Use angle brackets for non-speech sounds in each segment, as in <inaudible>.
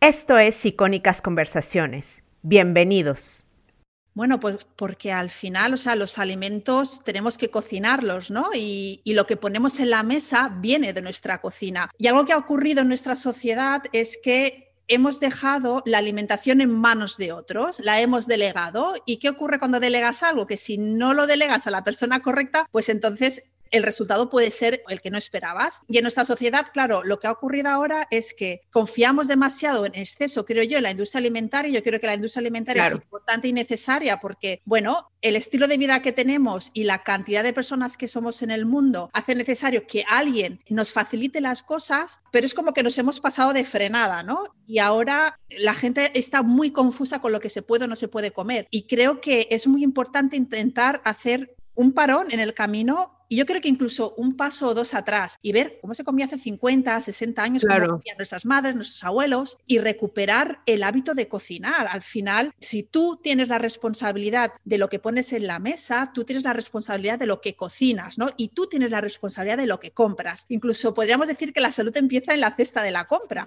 Esto es Icónicas Conversaciones. Bienvenidos. Bueno, pues porque al final, o sea, los alimentos tenemos que cocinarlos, ¿no? Y, y, lo que ponemos en la mesa viene de nuestra cocina. Y algo que ha ocurrido en nuestra sociedad es que hemos dejado la alimentación en manos de otros, la hemos delegado. ¿Y qué ocurre cuando delegas algo? Que si no lo delegas a la persona correcta, pues entonces el resultado puede ser el que no esperabas. Y en nuestra sociedad, claro, lo que ha ocurrido ahora es que confiamos demasiado en exceso, creo yo, en la industria alimentaria. Yo creo que la industria alimentaria es importante y necesaria porque, bueno, el estilo de vida que tenemos y la cantidad de personas que somos en el mundo hace necesario que alguien nos facilite las cosas, pero es como que nos hemos pasado de frenada, ¿no? Y ahora la gente está muy confusa con lo que se puede o no se puede comer. Y creo que es muy importante intentar hacer un parón en el camino y yo creo que incluso un paso o dos atrás y ver cómo se comía hace 50, 60 años, cómo comían nuestras madres, nuestros abuelos y recuperar el hábito de cocinar. Al final, si tú tienes la responsabilidad de lo que pones en la mesa, tú tienes la responsabilidad de lo que cocinas, ¿no? Y tú tienes la responsabilidad de lo que compras. Incluso podríamos decir que la salud empieza en la cesta de la compra.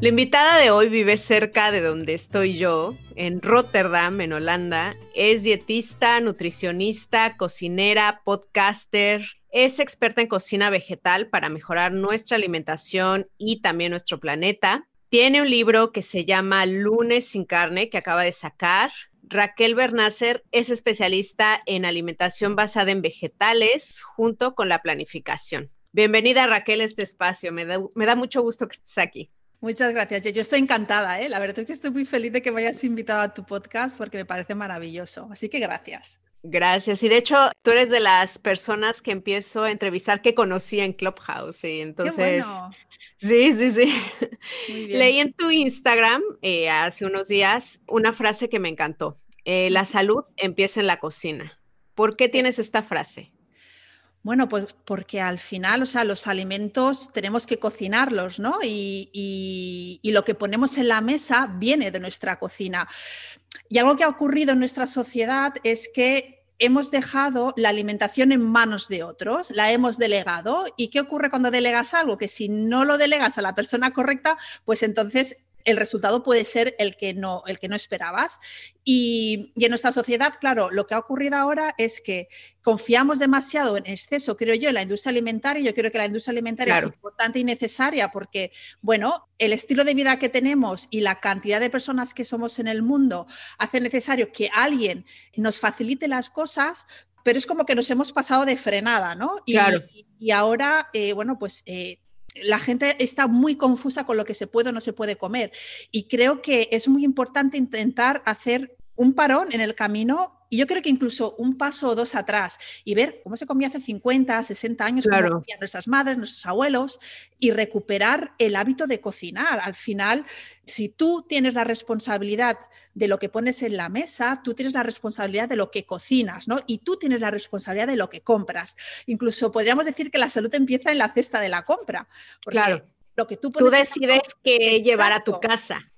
La invitada de hoy vive cerca de donde estoy yo, en Rotterdam, en Holanda. Es dietista, nutricionista, cocinera, podcaster. Es experta en cocina vegetal para mejorar nuestra alimentación y también nuestro planeta. Tiene un libro que se llama Lunes sin carne que acaba de sacar. Raquel Bernácer es especialista en alimentación basada en vegetales junto con la planificación. Bienvenida Raquel a este espacio. Me da, me da mucho gusto que estés aquí. Muchas gracias. Yo, estoy encantada, ¿eh? La verdad es que estoy muy feliz de que me hayas invitado a tu podcast porque me parece maravilloso. Así que gracias. Gracias. Y de hecho, tú eres de las personas que empiezo a entrevistar que conocí en Clubhouse. Y entonces, sí, sí, sí. Leí en tu Instagram eh, hace unos días una frase que me encantó. Eh, la salud empieza en la cocina. ¿Por qué tienes esta frase? Bueno, pues porque al final, o sea, los alimentos tenemos que cocinarlos, ¿no? Y, lo que ponemos en la mesa viene de nuestra cocina. Y algo que ha ocurrido en nuestra sociedad es que hemos dejado la alimentación en manos de otros, la hemos delegado. ¿Y qué ocurre cuando delegas algo? Que si no lo delegas a la persona correcta, pues entonces el resultado puede ser el que no, el que no esperabas. Y, en nuestra sociedad, claro, lo que ha ocurrido ahora es que confiamos demasiado en exceso, creo yo, en la industria alimentaria. Yo creo que la industria alimentaria es importante y necesaria porque, bueno, el estilo de vida que tenemos y la cantidad de personas que somos en el mundo hace necesario que alguien nos facilite las cosas, pero es como que nos hemos pasado de frenada, ¿no? Y, y ahora, eh, bueno, pues eh, la gente está muy confusa con lo que se puede o no se puede comer. Y creo que es muy importante intentar hacer un parón en el camino y yo creo que incluso un paso o dos atrás y ver cómo se comía hace 50, 60 años, cómo comían nuestras madres, nuestros abuelos y recuperar el hábito de cocinar. Al final, si tú tienes la responsabilidad de lo que pones en la mesa, tú tienes la responsabilidad de lo que cocinas, ¿no? Y tú tienes la responsabilidad de lo que compras. Incluso podríamos decir que la salud empieza en la cesta de la compra. claro. Lo que tú, tú decides qué llevar a tu casa.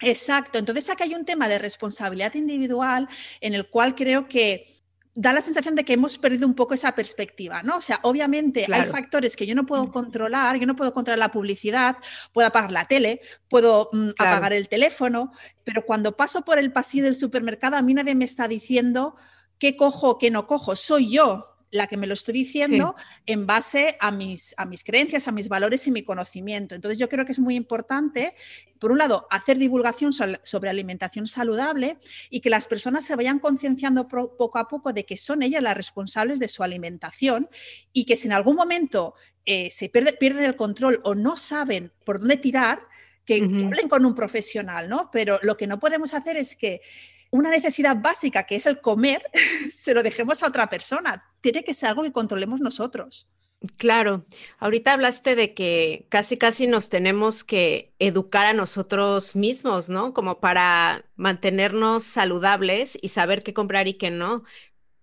Exacto. Entonces aquí hay un tema de responsabilidad individual en el cual creo que da la sensación de que hemos perdido un poco esa perspectiva, ¿no? O sea, obviamente hay factores que yo no puedo controlar, yo no puedo controlar la publicidad, puedo apagar la tele, puedo mm, apagar el teléfono, pero cuando paso por el pasillo del supermercado a mí nadie me está diciendo qué cojo o qué no cojo, soy yo la que me lo estoy diciendo en base a mis, a mis creencias, a mis valores y mi conocimiento. Entonces yo creo que es muy importante, por un lado, hacer divulgación sobre alimentación saludable y que las personas se vayan concienciando poco a poco de que son ellas las responsables de su alimentación y que si en algún momento eh, se pierde, pierden el control o no saben por dónde tirar, que, que hablen con un profesional, ¿no? Pero lo que no podemos hacer es que una necesidad básica que es el comer, <laughs> se lo dejemos a otra persona. Tiene que ser algo que controlemos nosotros. Claro, ahorita hablaste de que casi casi nos tenemos que educar a nosotros mismos, ¿no? Como para mantenernos saludables y saber qué comprar y qué no.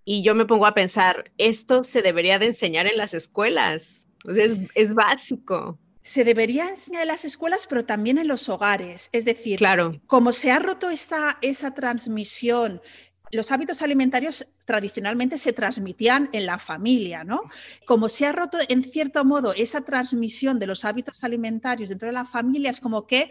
Y yo me pongo a pensar, esto se debería de enseñar en las escuelas, es, es básico se debería enseñar en las escuelas, pero también en los hogares. Es decir, claro. como se ha roto esa, esa transmisión los hábitos alimentarios tradicionalmente se transmitían en la familia, ¿no? Como se ha roto en cierto modo esa transmisión de los hábitos alimentarios dentro de la familia, es como que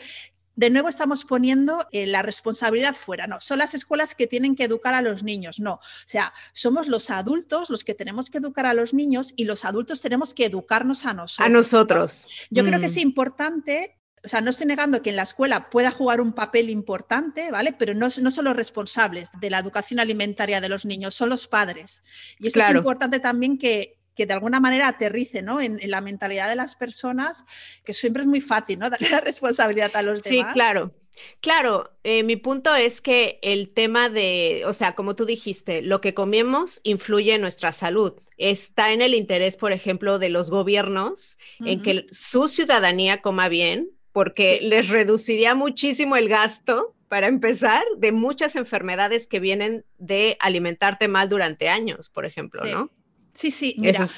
de nuevo estamos poniendo eh, la responsabilidad fuera. No, son las escuelas que tienen que educar a los niños. No, o sea, somos los adultos los que tenemos que educar a los niños y los adultos tenemos que educarnos a nosotros. A nosotros. Yo creo que es mm. importante o sea, no estoy negando que en la escuela pueda jugar un papel importante, ¿vale? Pero no, no son los responsables de la educación alimentaria de los niños, son los padres. Y eso es importante también que, que de alguna manera aterrice ¿no? en, la mentalidad de las personas, que siempre es muy fácil, ¿no? <laughs> Darle la responsabilidad a los demás. Sí, claro. Claro, eh, mi punto es que el tema de, o sea, como tú dijiste, lo que comemos influye en nuestra salud. Está en el interés, por ejemplo, de los gobiernos en que su ciudadanía coma bien, porque les reduciría muchísimo el gasto, para empezar, de muchas enfermedades que vienen de alimentarte mal durante años, por ejemplo, ¿no? Sí, sí, mira.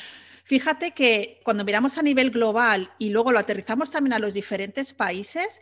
Fíjate que cuando miramos a nivel global y luego lo aterrizamos también a los diferentes países,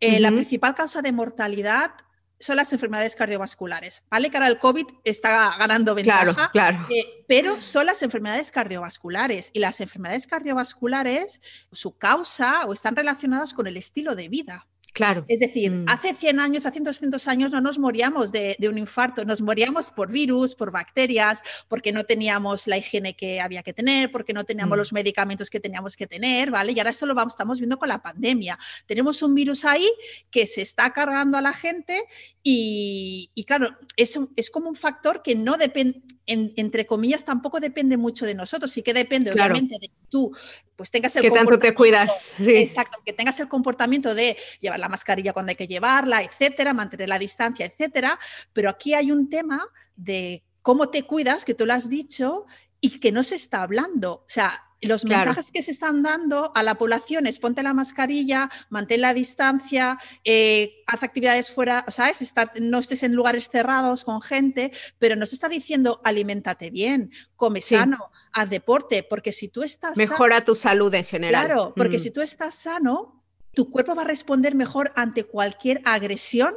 eh, la principal causa de mortalidad son las enfermedades cardiovasculares, ¿vale? Que ahora el COVID está ganando ventaja, claro, claro. Eh, pero son las enfermedades cardiovasculares y las enfermedades cardiovasculares, su causa o están relacionadas con el estilo de vida. Claro. Es decir, mm. hace 100 años, hace 200 años no nos moríamos de, un infarto, nos moríamos por virus, por bacterias, porque no teníamos la higiene que había que tener, porque no teníamos mm. los medicamentos que teníamos que tener, ¿vale? Y ahora esto lo vamos, estamos viendo con la pandemia. Tenemos un virus ahí que se está cargando a la gente y, claro, es, es como un factor que no depende, entre comillas, tampoco depende mucho de nosotros, sí que depende obviamente de tú pues tengas el que tanto te cuidas. Exacto, que tengas el comportamiento de llevar la mascarilla cuando hay que llevarla, etcétera, mantener la distancia, etcétera. Pero aquí hay un tema de cómo te cuidas, que tú lo has dicho, y que no se está hablando. O sea, los mensajes que se están dando a la población es ponte la mascarilla, mantén la distancia, eh, haz actividades fuera, ¿sabes? no estés en lugares cerrados con gente, pero no se está diciendo aliméntate bien, come sano, haz deporte, porque si tú estás... Mejora tu salud en general. Claro, porque mm. si tú estás sano, tu cuerpo va a responder mejor ante cualquier agresión,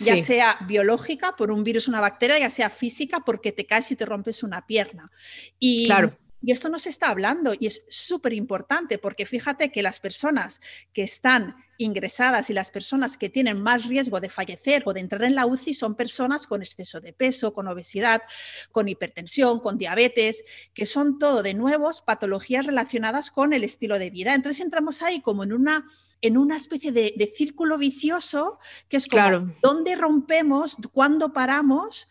ya sea biológica por un virus o una bacteria, ya sea física porque te caes y te rompes una pierna. Y, claro. Y esto no se está hablando y es súper importante porque fíjate que las personas que están ingresadas y las personas que tienen más riesgo de fallecer o de entrar en la UCI son personas con exceso de peso, con obesidad, con hipertensión, con diabetes, que son todo de nuevos patologías relacionadas con el estilo de vida. Entonces entramos ahí como en una, en una especie de, círculo vicioso que es como claro. dónde rompemos, cuándo paramos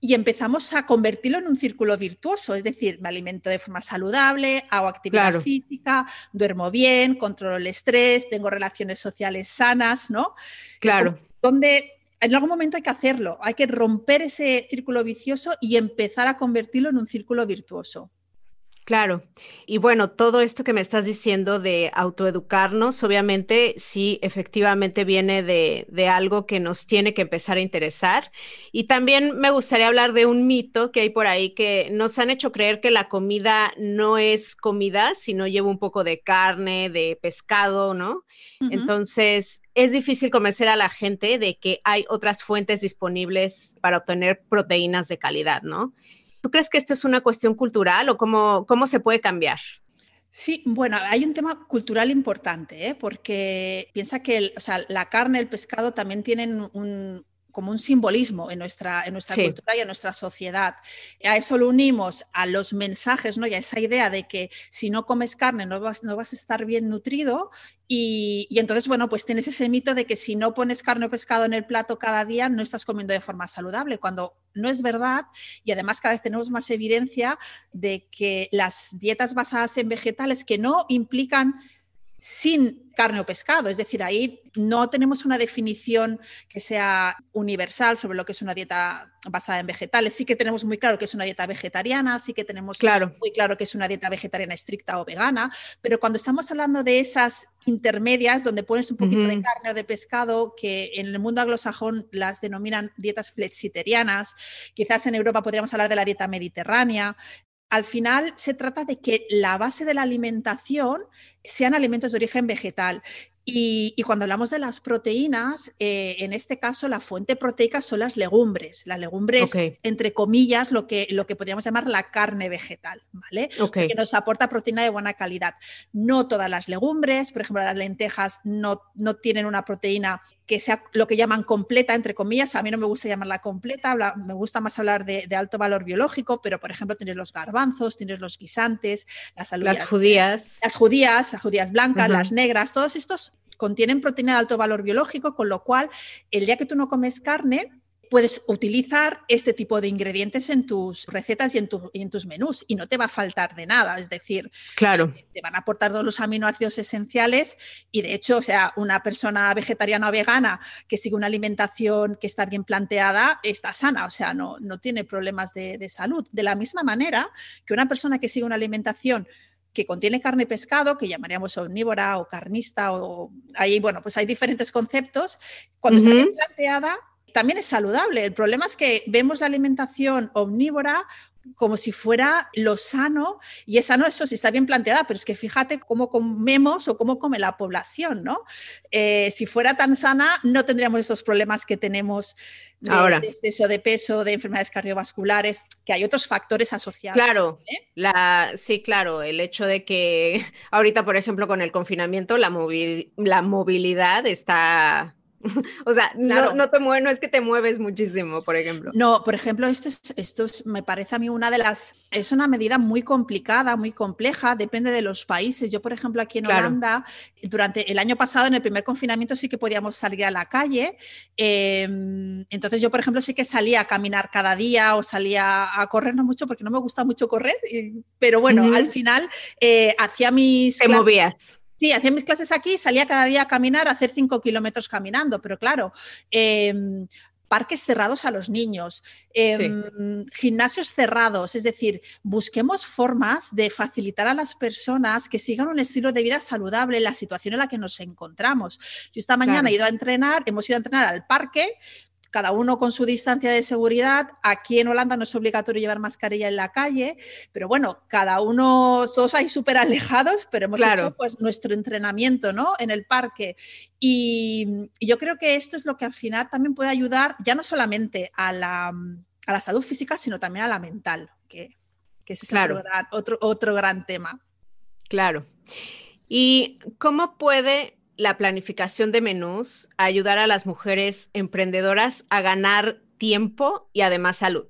y empezamos a convertirlo en un círculo virtuoso, es decir, me alimento de forma saludable, hago actividad física, duermo bien, controlo el estrés, tengo relaciones sociales sanas, ¿no? Claro. donde en algún momento hay que hacerlo, hay que romper ese círculo vicioso y empezar a convertirlo en un círculo virtuoso. Claro. Y bueno, todo esto que me estás diciendo de autoeducarnos, obviamente sí, efectivamente viene de, de, algo que nos tiene que empezar a interesar. Y también me gustaría hablar de un mito que hay por ahí que nos han hecho creer que la comida no es comida, sino lleva un poco de carne, de pescado, ¿no? Entonces, es difícil convencer a la gente de que hay otras fuentes disponibles para obtener proteínas de calidad, ¿no? ¿Tú crees que esto es una cuestión cultural o cómo, cómo se puede cambiar? Sí, bueno, hay un tema cultural importante, ¿eh? porque piensa que la carne, el pescado también tienen un, como un simbolismo en nuestra, en nuestra cultura y en nuestra sociedad. A eso lo unimos a los mensajes, ¿no? y a esa idea de que si no comes carne no vas, no vas a estar bien nutrido y, entonces, bueno, pues tienes ese mito de que si no pones carne o pescado en el plato cada día, no estás comiendo de forma saludable, cuando no es verdad. Y además cada vez tenemos más evidencia de que las dietas basadas en vegetales que no implican sin carne o pescado. Es decir, ahí no tenemos una definición que sea universal sobre lo que es una dieta basada en vegetales. Sí que tenemos muy claro que es una dieta vegetariana, sí que tenemos muy claro que es una dieta vegetariana estricta o vegana, pero cuando estamos hablando de esas intermedias, donde pones un poquito de carne o de pescado, que en el mundo anglosajón las denominan dietas flexiterianas, quizás en Europa podríamos hablar de la dieta mediterránea, al final se trata de que la base de la alimentación sean alimentos de origen vegetal. Y, cuando hablamos de las proteínas, eh, en este caso la fuente proteica son las legumbres. La legumbre es, entre comillas, lo que, lo que podríamos llamar la carne vegetal, ¿vale? Que nos aporta proteína de buena calidad. No todas las legumbres, por ejemplo, las lentejas no, no tienen una proteína que sea lo que llaman completa, entre comillas. A mí no me gusta llamarla completa, me gusta más hablar de, alto valor biológico, pero por ejemplo tienes los garbanzos, tienes los guisantes, las Las judías. Las judías, las judías blancas, las negras, todos estos contienen proteína de alto valor biológico, con lo cual el día que tú no comes carne, puedes utilizar este tipo de ingredientes en tus recetas y en, tus menús y no te va a faltar de nada. Es decir, claro. Eh, te van a aportar todos los aminoácidos esenciales y de hecho, o sea, una persona vegetariana o vegana que sigue una alimentación que está bien planteada está sana, o sea, no, no tiene problemas de, de salud. De la misma manera que una persona que sigue una alimentación que contiene carne y pescado, que llamaríamos omnívora o carnista, o ahí, bueno, pues hay diferentes conceptos. Cuando está bien planteada, también es saludable. El problema es que vemos la alimentación omnívora como si fuera lo sano, y es sano eso si está bien planteada, pero es que fíjate cómo comemos o cómo come la población, ¿no? Eh, si fuera tan sana, no tendríamos esos problemas que tenemos de, Ahora. de exceso de peso, de enfermedades cardiovasculares, que hay otros factores asociados. Claro, ¿eh? la, sí, claro, el hecho de que ahorita, por ejemplo, con el confinamiento, la, la movilidad está <laughs> o sea, no, te mueves, no es que te mueves muchísimo, por ejemplo. No, por ejemplo, esto, es, esto me parece a mí una de las, es una medida muy complicada, muy compleja, depende de los países. Yo, por ejemplo, aquí en Holanda, durante el año pasado, en el primer confinamiento, sí que podíamos salir a la calle. Em, entonces yo, por ejemplo, sí que salía a caminar cada día o salía a correr, no mucho, porque no me gusta mucho correr, pero bueno, al final eh, hacía mis... Te movías Sí, hacía mis clases aquí, salía cada día a caminar, a hacer cinco kilómetros caminando, pero claro, em, parques cerrados a los niños, em, gimnasios cerrados, es decir, busquemos formas de facilitar a las personas que sigan un estilo de vida saludable en la situación en la que nos encontramos. Yo esta mañana he ido a entrenar, hemos ido a entrenar al parque, cada uno con su distancia de seguridad. Aquí en Holanda no es obligatorio llevar mascarilla en la calle, pero bueno, cada uno, todos ahí súper alejados, pero hemos hecho pues nuestro entrenamiento ¿no? en el parque. Y, yo creo que esto es lo que al final también puede ayudar ya no solamente a la, a la salud física, sino también a la mental, que, que es otro, otro, otro gran tema. Claro. ¿Y cómo puede la planificación de menús ayudar a las mujeres emprendedoras a ganar tiempo y además salud?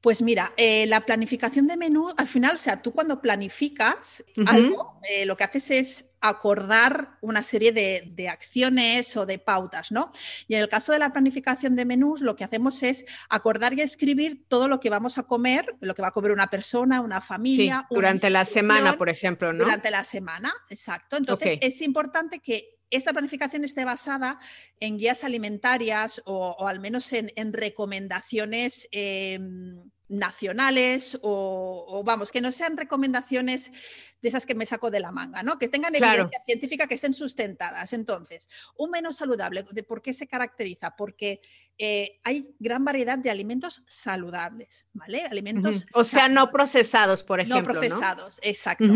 Pues mira, eh, la planificación de menú, al final, o sea, tú cuando planificas algo, eh, lo que haces es acordar una serie de, acciones o de pautas, ¿no? Y en el caso de la planificación de menús, lo que hacemos es acordar y escribir todo lo que vamos a comer, lo que va a comer una persona, una familia. durante la semana, por ejemplo, ¿no? Durante la semana, exacto. Entonces, es importante que esta planificación esté basada en guías alimentarias o, al menos en, recomendaciones em, nacionales o, vamos, que no sean recomendaciones de esas que me saco de la manga, ¿no? Que tengan evidencia científica, que estén sustentadas. Entonces, un menú saludable, ¿de por qué se caracteriza? Porque eh, hay gran variedad de alimentos saludables, ¿vale? Alimentos. O sea, no procesados, por ejemplo. No procesados, exacto.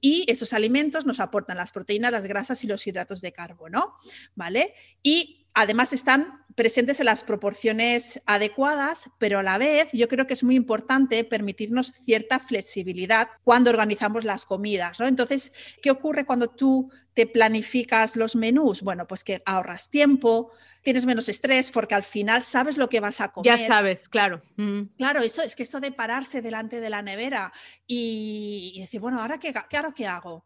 Y estos alimentos nos aportan las proteínas, las grasas y los hidratos de carbono, ¿vale? Y además están presentes en las proporciones adecuadas, pero a la vez yo creo que es muy importante permitirnos cierta flexibilidad cuando organizamos las comidas. ¿no? Entonces, ¿qué ocurre cuando tú te planificas los menús? Bueno, pues que ahorras tiempo, tienes menos estrés porque al final sabes lo que vas a comer. Ya sabes, claro. Claro, esto es que esto de pararse delante de la nevera y, decir, bueno, ¿ahora qué, qué, ahora qué hago?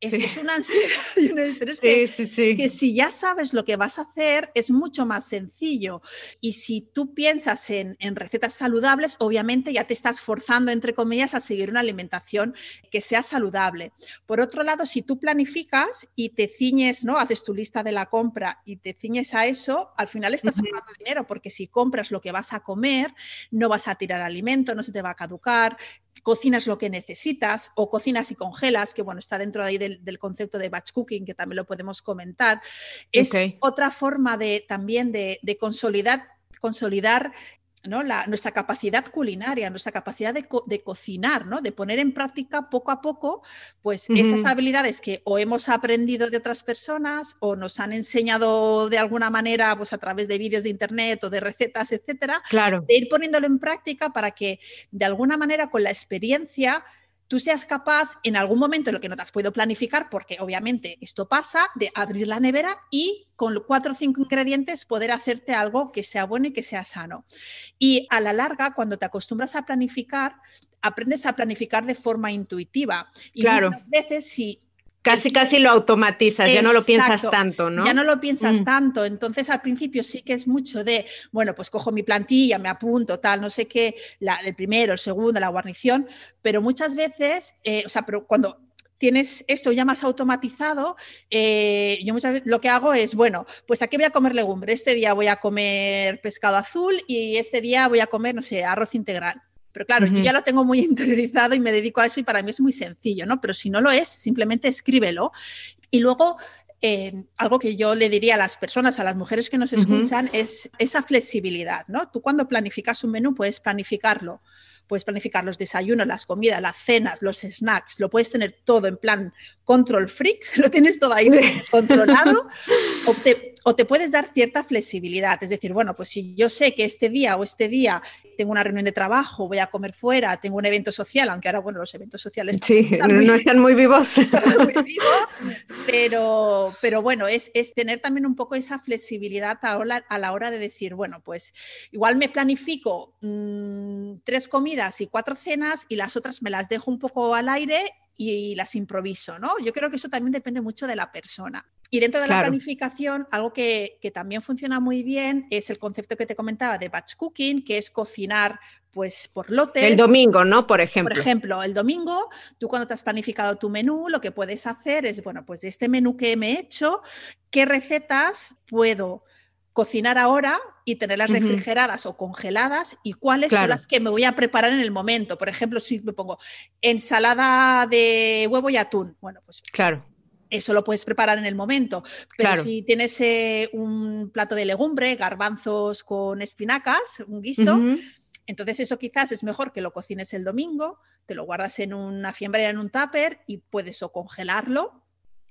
Es, una ansiedad <laughs> y un estrés que, si ya sabes lo que vas a hacer es mucho más sencillo. Y si tú piensas en, recetas saludables, obviamente ya te estás forzando, entre comillas, a seguir una alimentación que sea saludable. Por otro lado, si tú planificas y te ciñes, ¿no? Haces tu lista de la compra y te ciñes a eso, al final estás ahorrando dinero, porque si compras lo que vas a comer, no vas a tirar alimento, no se te va a caducar, cocinas lo que necesitas o cocinas y congelas, que bueno, está dentro de ahí del, concepto de batch cooking, que también lo podemos comentar. Es otra forma de también de, de consolidar consolidar nuestra capacidad culinaria, nuestra capacidad de, cocinar, ¿no? de poner en práctica poco a poco pues, esas habilidades que o hemos aprendido de otras personas o nos han enseñado de alguna manera pues, a través de vídeos de internet o de recetas, etcétera, claro. de ir poniéndolo en práctica para que de alguna manera con la experiencia tú seas capaz en algún momento en lo que no te has podido planificar, porque obviamente esto pasa, de abrir la nevera y con cuatro o cinco ingredientes poder hacerte algo que sea bueno y que sea sano. Y a la larga, cuando te acostumbras a planificar, aprendes a planificar de forma intuitiva. Y claro. muchas veces si Casi, casi lo automatizas, ya no lo piensas tanto, ¿no? Ya no lo piensas mm. tanto. Entonces, al principio sí que es mucho de, bueno, pues cojo mi plantilla, me apunto, tal, no sé qué, el primero, el segundo, la guarnición, pero muchas veces, eh, o sea, pero cuando tienes esto ya más automatizado, eh, yo muchas veces lo que hago es, bueno, pues aquí voy a comer legumbre, este día voy a comer pescado azul y este día voy a comer, no sé, arroz integral. Pero claro, yo ya lo tengo muy <laughs> interiorizado y me dedico a eso y para mí es muy sencillo, ¿no? Pero si no lo es, simplemente escríbelo. Y luego eh, algo que yo le diría a las personas, a las mujeres que nos escuchan, es esa flexibilidad, ¿no? Tú cuando planificas un menú puedes planificarlo, puedes planificar los desayunos, las comidas, las cenas, los snacks, lo puedes tener todo en plan control freak, <laughs> lo tienes todo ahí controlado, <laughs> o te, o te puedes dar cierta flexibilidad, es decir, bueno, pues si yo sé que este día o este día tengo una reunión de trabajo, voy a comer fuera, tengo un evento social, aunque ahora, bueno, los eventos sociales sí, no, están muy vivos. <laughs> muy <laughs> vivos pero, pero bueno, es, es, tener también un poco esa flexibilidad a, a, la hora de decir, bueno, pues igual me planifico mm, tres comidas y cuatro cenas y las otras me las dejo un poco al aire y las improviso, ¿no? Yo creo que eso también depende mucho de la persona. Y dentro de la planificación, algo que, también funciona muy bien es el concepto que te comentaba de batch cooking, que es cocinar pues por lotes. El domingo, ¿no? Por ejemplo. Por ejemplo, el domingo, tú cuando te has planificado tu menú, lo que puedes hacer es, bueno, pues de este menú que me he hecho, ¿qué recetas puedo cocinar ahora y tenerlas refrigeradas o congeladas y cuáles son las que me voy a preparar en el momento? Por ejemplo, si me pongo ensalada de huevo y atún, bueno, pues claro eso lo puedes preparar en el momento. Pero si tienes eh, un plato de legumbre, garbanzos con espinacas, un guiso, entonces eso quizás es mejor que lo cocines el domingo, te lo guardas en una fiambrera, en un tupper y puedes o congelarlo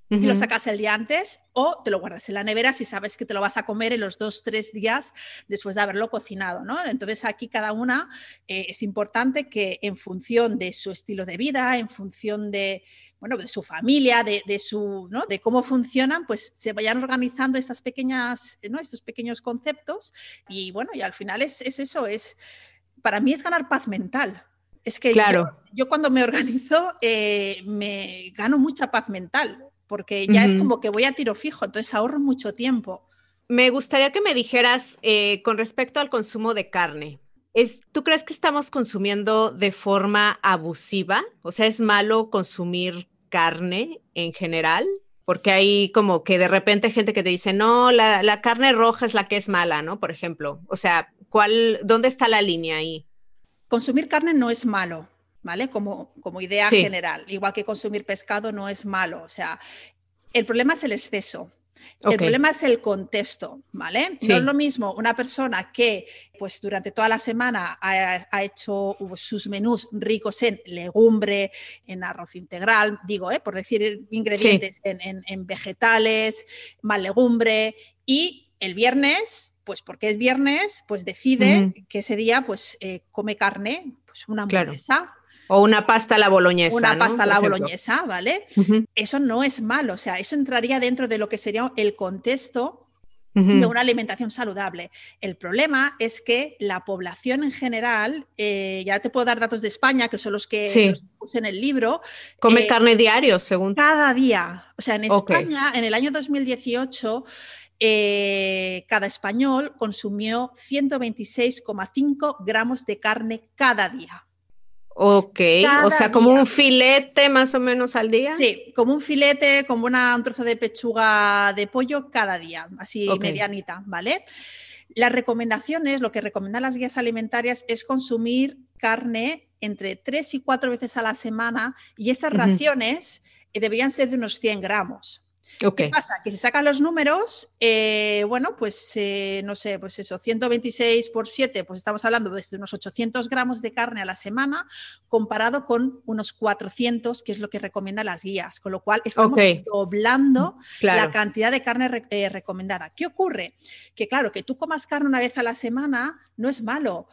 y lo sacas el día antes o te lo guardas en la nevera si sabes que te lo vas a comer en los dos, tres días después de haberlo cocinado, ¿no? Entonces aquí cada una eh, es importante que en función de su estilo de vida, en función de, bueno, de su familia, de, su, ¿no? de cómo funcionan, pues se vayan organizando estas pequeñas, ¿no? estos pequeños conceptos y bueno, y al final es, eso, es, para mí es ganar paz mental. Es que claro. yo, cuando me organizo eh, me gano mucha paz mental porque ya es como que voy a tiro fijo, entonces ahorro mucho tiempo. Me gustaría que me dijeras eh, con respecto al consumo de carne. Es, ¿Tú crees que estamos consumiendo de forma abusiva? O sea, ¿es malo consumir carne en general? Porque hay como que de repente gente que te dice, no, la, la carne roja es la que es mala, ¿no? Por ejemplo. O sea, ¿cuál, ¿dónde está la línea ahí? Consumir carne no es malo. ¿Vale? Como, como idea general. Igual que consumir pescado no es malo. O sea, el problema es el exceso. El problema es el contexto, ¿vale? No es lo mismo una persona que pues durante toda la semana ha, hecho sus menús ricos en legumbre, en arroz integral, digo, ¿eh? por decir ingredientes, en, vegetales, más legumbre, y el viernes, pues porque es viernes, pues decide que ese día pues eh, come carne, pues una hamburguesa. O una pasta a la boloñesa. Una pasta a la boloñesa, ¿vale? Eso no es malo, o sea, eso entraría dentro de lo que sería el contexto de una alimentación saludable. El problema es que la población en general, eh, ya te puedo dar datos de España, que son los que puse en el libro. Come eh, carne diario, según. Cada día. O sea, en España, en el año 2018, eh, cada español consumió 126,5 gramos de carne cada día. Ok, o sea, como un filete más o menos al día. Sí, como un filete, como una, un trozo de pechuga de pollo cada día, así medianita, ¿vale? Las recomendaciones, lo que recomiendan las guías alimentarias es consumir carne entre tres y cuatro veces a la semana y estas raciones eh, deberían ser de unos 100 gramos. ¿Qué pasa? Que si sacan los números, eh, bueno, pues eh, no sé, pues eso, 126 por 7, pues estamos hablando de unos 800 gramos de carne a la semana, comparado con unos 400, que es lo que recomiendan las guías, con lo cual estamos doblando la cantidad de carne eh, recomendada. ¿Qué ocurre? Que claro, que tú comas carne una vez a la semana no es malo.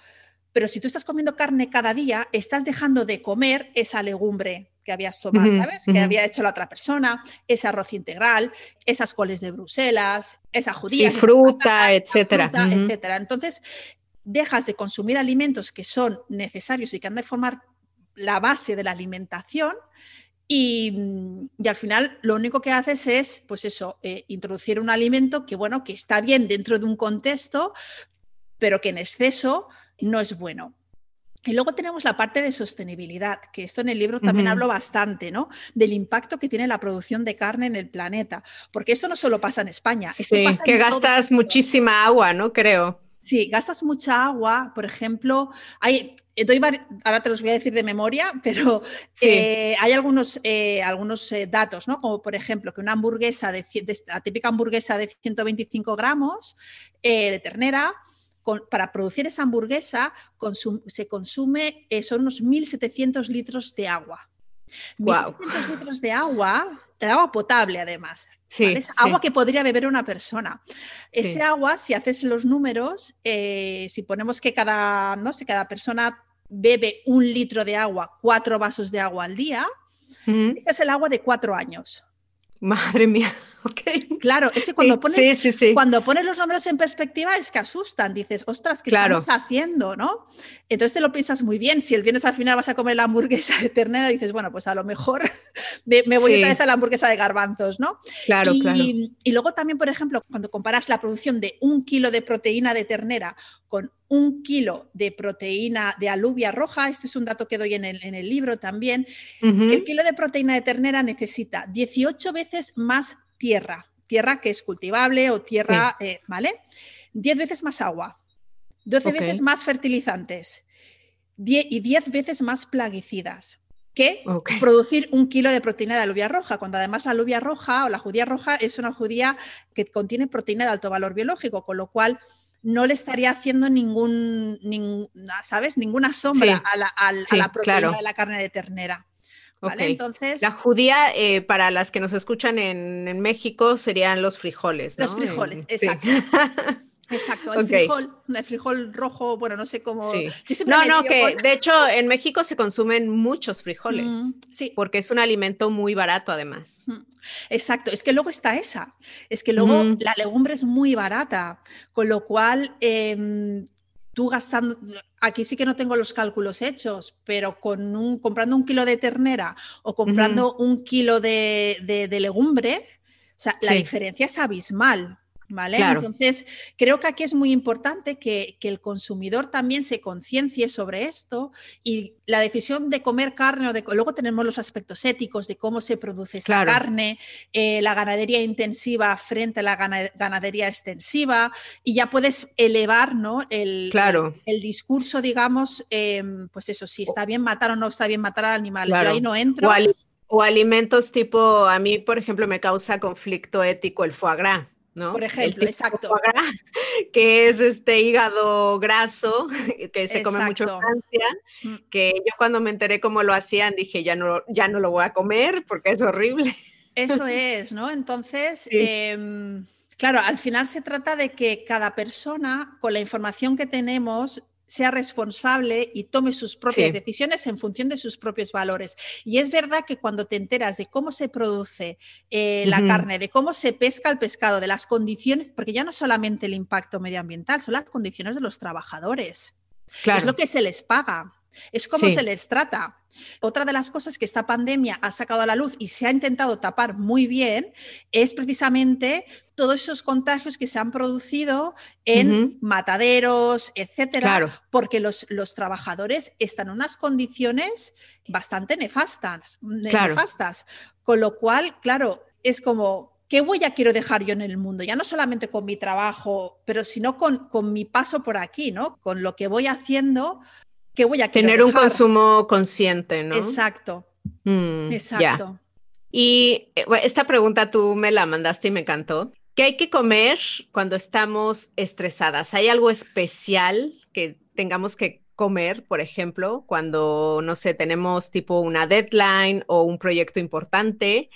Pero si tú estás comiendo carne cada día, estás dejando de comer esa legumbre, que habías tomado, ¿sabes? Que había hecho la otra persona, ese arroz integral, esas coles de Bruselas, esa judía. fruta, etcétera. etcétera. Entonces, dejas de consumir alimentos que son necesarios y que han de formar la base de la alimentación y, al final lo único que haces es, pues eso, eh, introducir un alimento que, bueno, que está bien dentro de un contexto, pero que en exceso no es bueno. Y luego tenemos la parte de sostenibilidad, que esto en el libro también hablo bastante, ¿no? Del impacto que tiene la producción de carne en el planeta. Porque esto no solo pasa en España. sí, que gastas muchísima agua, ¿no? Creo. Sí, gastas mucha agua. Por ejemplo, hay, eh, ahora te los voy a decir de memoria, pero eh, hay algunos, eh, algunos datos, ¿no? Como por ejemplo que una hamburguesa, de, la típica hamburguesa de 125 gramos de ternera, para producir esa hamburguesa se consume, eh, son unos 1.700 litros de agua. 1.700 litros de agua, de agua potable además. es agua que podría beber una persona. Ese agua, si haces los números, eh, si ponemos que cada, no sé, cada persona bebe un litro de agua, cuatro vasos de agua al día, ese es el agua de cuatro años. Madre mía. <laughs> Okay. Claro, ese cuando, pones, cuando pones los números en perspectiva es que asustan, dices, ostras, ¿qué estamos haciendo? ¿no? Entonces te lo piensas muy bien, si el viernes al final vas a comer la hamburguesa de ternera, dices, bueno, pues a lo mejor <laughs> me, voy otra vez a la hamburguesa de garbanzos, ¿no? Claro, y, claro. Y luego también, por ejemplo, cuando comparas la producción de un kilo de proteína de ternera con un kilo de proteína de alubia roja, este es un dato que doy en el, en el libro también, el kilo de proteína de ternera necesita 18 veces más tierra, tierra que es cultivable o tierra, eh, ¿vale? 10 veces más agua, 12 veces más fertilizantes y 10 veces más plaguicidas que producir un kilo de proteína de alubia roja, cuando además la alubia roja o la judía roja es una judía que contiene proteína de alto valor biológico, con lo cual no le estaría haciendo ningún, ¿sabes? ninguna sombra a la, proteína de la carne de ternera. Entonces. La judía, eh, para las que nos escuchan en, México, serían los frijoles. Los frijoles, exacto. <laughs> Exacto, el, frijol, el frijol rojo, bueno, no sé cómo. No, no, que de hecho en México se consumen muchos frijoles. Mm, sí. Porque es un alimento muy barato además. Mm, exacto, es que luego está esa. Es que luego la legumbre es muy barata, con lo cual em, tú gastando, aquí sí que no tengo los cálculos hechos, pero con un, comprando un kilo de ternera o comprando un kilo de, legumbre, o sea, la diferencia es abismal. ¿Vale? Entonces, creo que aquí es muy importante que, el consumidor también se conciencie sobre esto y la decisión de comer carne o de luego tenemos los aspectos éticos de cómo se produce esa carne, eh, la ganadería intensiva frente a la ganadería extensiva y ya puedes elevar ¿no? el, claro. el, discurso, digamos, em, pues eso, si está bien matar o no está bien matar al animal. ahí no entro. O, o alimentos tipo, a mí, por ejemplo, me causa conflicto ético el foie gras. Por ejemplo, exacto. <laughs> Que es este hígado graso, <laughs> que se come mucho en Francia, mm. que yo cuando me enteré cómo lo hacían dije, ya no, ya no lo voy a comer porque es horrible. Eso <laughs> es, ¿no? Entonces, em, claro, al final se trata de que cada persona, con la información que tenemos, sea responsable y tome sus propias decisiones en función de sus propios valores. Y es verdad que cuando te enteras de cómo se produce eh, la carne, de cómo se pesca el pescado, de las condiciones, porque ya no solamente el impacto medioambiental, son las condiciones de los trabajadores. Es lo que se les paga. Es cómo se les trata. Otra de las cosas que esta pandemia ha sacado a la luz y se ha intentado tapar muy bien es precisamente todos esos contagios que se han producido en mataderos, etcétera, porque los, los, trabajadores están en unas condiciones bastante nefastas, nefastas. Con lo cual, claro, es como ¿qué huella quiero dejar yo en el mundo? Ya no solamente con mi trabajo, pero sino con, con mi paso por aquí, ¿no? Con lo que voy haciendo ¿Qué voy a Tener un consumo consciente, ¿no? Exacto. Mm, exacto. Y eh, esta pregunta tú me la mandaste y me encantó. ¿Qué hay que comer cuando estamos estresadas? ¿Hay algo especial que tengamos que comer, por ejemplo, cuando, no sé, tenemos tipo una deadline o un proyecto importante?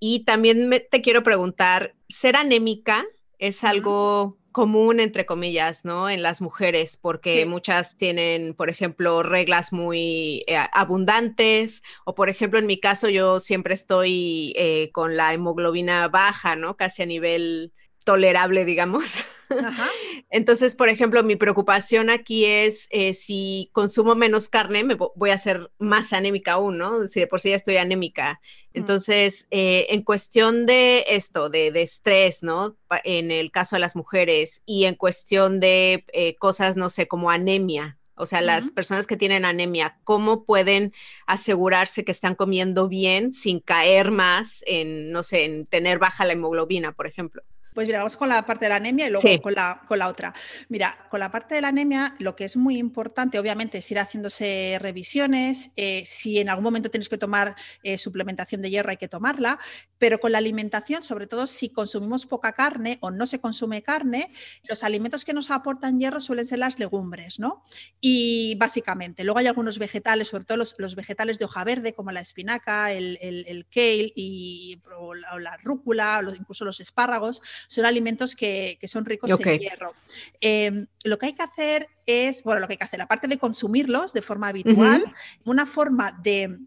Y también te quiero preguntar, ¿ser anémica es algo común, entre comillas, ¿no? En las mujeres, porque muchas tienen, por ejemplo, reglas muy eh, abundantes, o por ejemplo, en mi caso, yo siempre estoy eh, con la hemoglobina baja, ¿no? Casi a nivel tolerable, digamos. <laughs> Entonces, por ejemplo, mi preocupación aquí es eh, si consumo menos carne, me voy a ser más anémica aún, ¿no? Si de por sí ya estoy anémica. Mm. Entonces, eh, en cuestión de esto, de, estrés, ¿no? En el caso de las mujeres y en cuestión de eh, cosas, no sé, como anemia, o sea, las personas que tienen anemia, ¿cómo pueden asegurarse que están comiendo bien sin caer más en, no sé, en tener baja la hemoglobina, por ejemplo? Pues mira, vamos con la parte de la anemia y luego con, la, con la otra. Mira, con la parte de la anemia, lo que es muy importante, obviamente, es ir haciéndose revisiones. Eh, si en algún momento tienes que tomar eh, suplementación de hierro, hay que tomarla. Pero con la alimentación, sobre todo si consumimos poca carne o no se consume carne, los alimentos que nos aportan hierro suelen ser las legumbres, ¿no? Y básicamente, luego hay algunos vegetales, sobre todo los, vegetales de hoja verde, como la espinaca, el, el, kale y, o la, rúcula, incluso los espárragos son alimentos que, son ricos en hierro. Em, lo que hay que hacer es, bueno, lo que hay que hacer, aparte de consumirlos de forma habitual, una forma de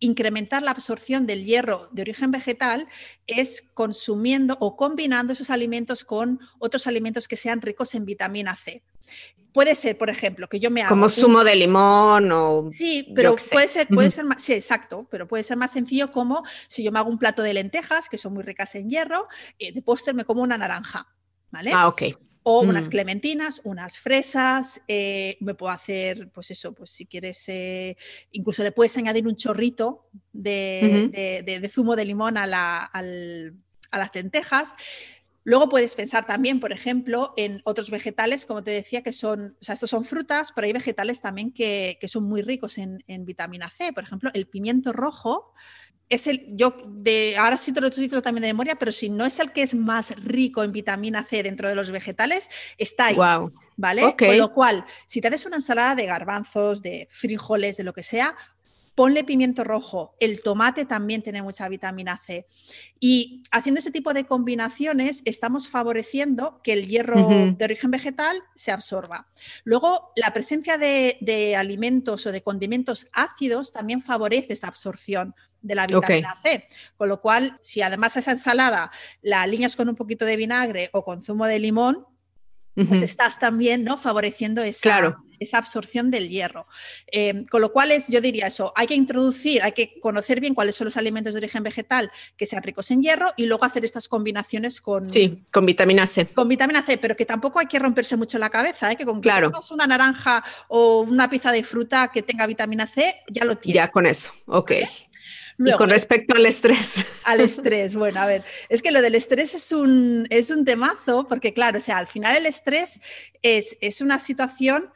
incrementar la absorción del hierro de origen vegetal es consumiendo o combinando esos alimentos con otros alimentos que sean ricos en vitamina C. Puede ser, por ejemplo, que yo me haga. Como zumo de limón o. Sí, pero puede ser, puede ser más. Sí, exacto, pero puede ser más sencillo como si yo me hago un plato de lentejas, que son muy ricas en hierro, eh, de póster me como una naranja. ¿Vale? Ah, ok. O unas mm. clementinas, unas fresas, eh, me puedo hacer, pues eso, pues si quieres, eh, incluso le puedes añadir un chorrito de, zumo de limón a, a las lentejas. Luego puedes pensar también, por ejemplo, en otros vegetales, como te decía, que son, o sea, estos son frutas, pero hay vegetales también que, son muy ricos en, vitamina C. Por ejemplo, el pimiento rojo es el, yo de, ahora sí te lo diciendo también de memoria, pero si no es el que es más rico en vitamina C dentro de los vegetales, está ahí. ¿Vale? Con lo cual, si te haces una ensalada de garbanzos, de frijoles, de lo que sea, ponle pimiento rojo. El tomate también tiene mucha vitamina C. Y haciendo ese tipo de combinaciones estamos favoreciendo que el hierro de origen vegetal se absorba. Luego, la presencia de, alimentos o de condimentos ácidos también favorece esa absorción de la vitamina C. Con lo cual, si además esa ensalada la alineas con un poquito de vinagre o con zumo de limón, pues estás también ¿no? favoreciendo esa, esa absorción del hierro. Em, con lo cual, es, yo diría eso, hay que introducir, hay que conocer bien cuáles son los alimentos de origen vegetal que sean ricos en hierro y luego hacer estas combinaciones con... Sí, con vitamina C. Con vitamina C, pero que tampoco hay que romperse mucho la cabeza, ¿eh? que con que claro. una naranja o una pieza de fruta que tenga vitamina C, ya lo tienes. Ya con eso, ok y con respecto al estrés. Al <laughs> estrés, bueno, a ver, es que lo del estrés es un, es un temazo, porque claro, o sea, al final el estrés es, es una situación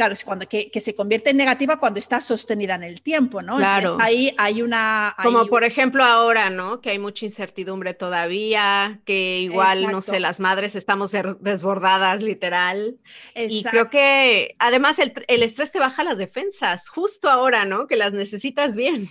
claro, es cuando que, se convierte en negativa cuando está sostenida en el tiempo, ¿no? Claro. ahí hay una. Como por ejemplo ahora, ¿no? Que hay mucha incertidumbre todavía, que igual, no sé, las madres estamos desbordadas, literal. Y creo que además el, el estrés te baja las defensas, justo ahora, ¿no? Que las necesitas bien.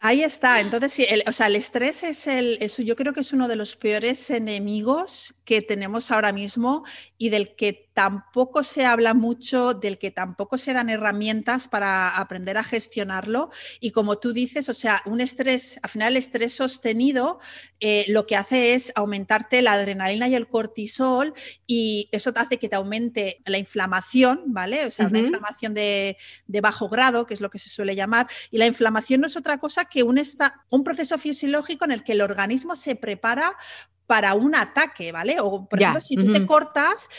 Ahí está. Entonces, sí, el, o sea, el estrés es el, yo creo que es uno de los peores enemigos que tenemos ahora mismo y del que tampoco se habla mucho, del que tampoco se dan herramientas para aprender a gestionarlo. Y como tú dices, o sea, un estrés, al final el estrés sostenido eh, lo que hace es aumentarte la adrenalina y el cortisol y eso te hace que te aumente la inflamación, ¿vale? O sea, una inflamación de, bajo grado, que es lo que se suele llamar. Y la inflamación no es otra cosa que un, un proceso fisiológico en el que el organismo se prepara para un ataque, ¿vale? O, por ejemplo, si tú te cortas,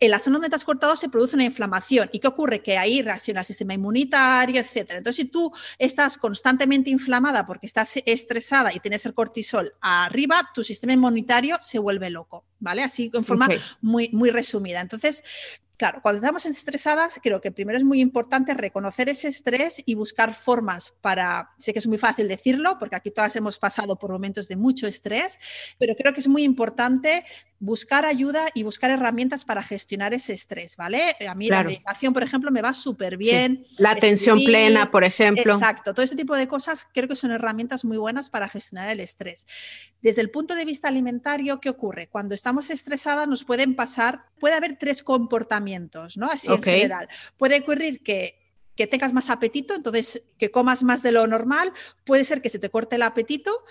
en la zona donde te has cortado se produce una inflamación. ¿Y qué ocurre? Que ahí reacciona el sistema inmunitario, etc. Entonces, si tú estás constantemente inflamada porque estás estresada y tienes el cortisol arriba, tu sistema inmunitario se vuelve loco, ¿vale? Así en forma muy, muy resumida. Entonces, Claro, cuando estamos estresadas, creo que primero es muy importante reconocer ese estrés y buscar formas para, sé que es muy fácil decirlo, porque aquí todas hemos pasado por momentos de mucho estrés, pero creo que es muy importante buscar ayuda y buscar herramientas para gestionar ese estrés, ¿vale? A mí la meditación, por ejemplo, me va súper bien. La atención plena, por ejemplo. Exacto, todo ese tipo de cosas creo que son herramientas muy buenas para gestionar el estrés. Desde el punto de vista alimentario, ¿qué ocurre? Cuando estamos estresadas nos pueden pasar, puede haber tres comportamientos ¿no? Así en general. Puede ocurrir que que tengas más apetito, entonces que comas más de lo normal, puede ser que se te corte el apetito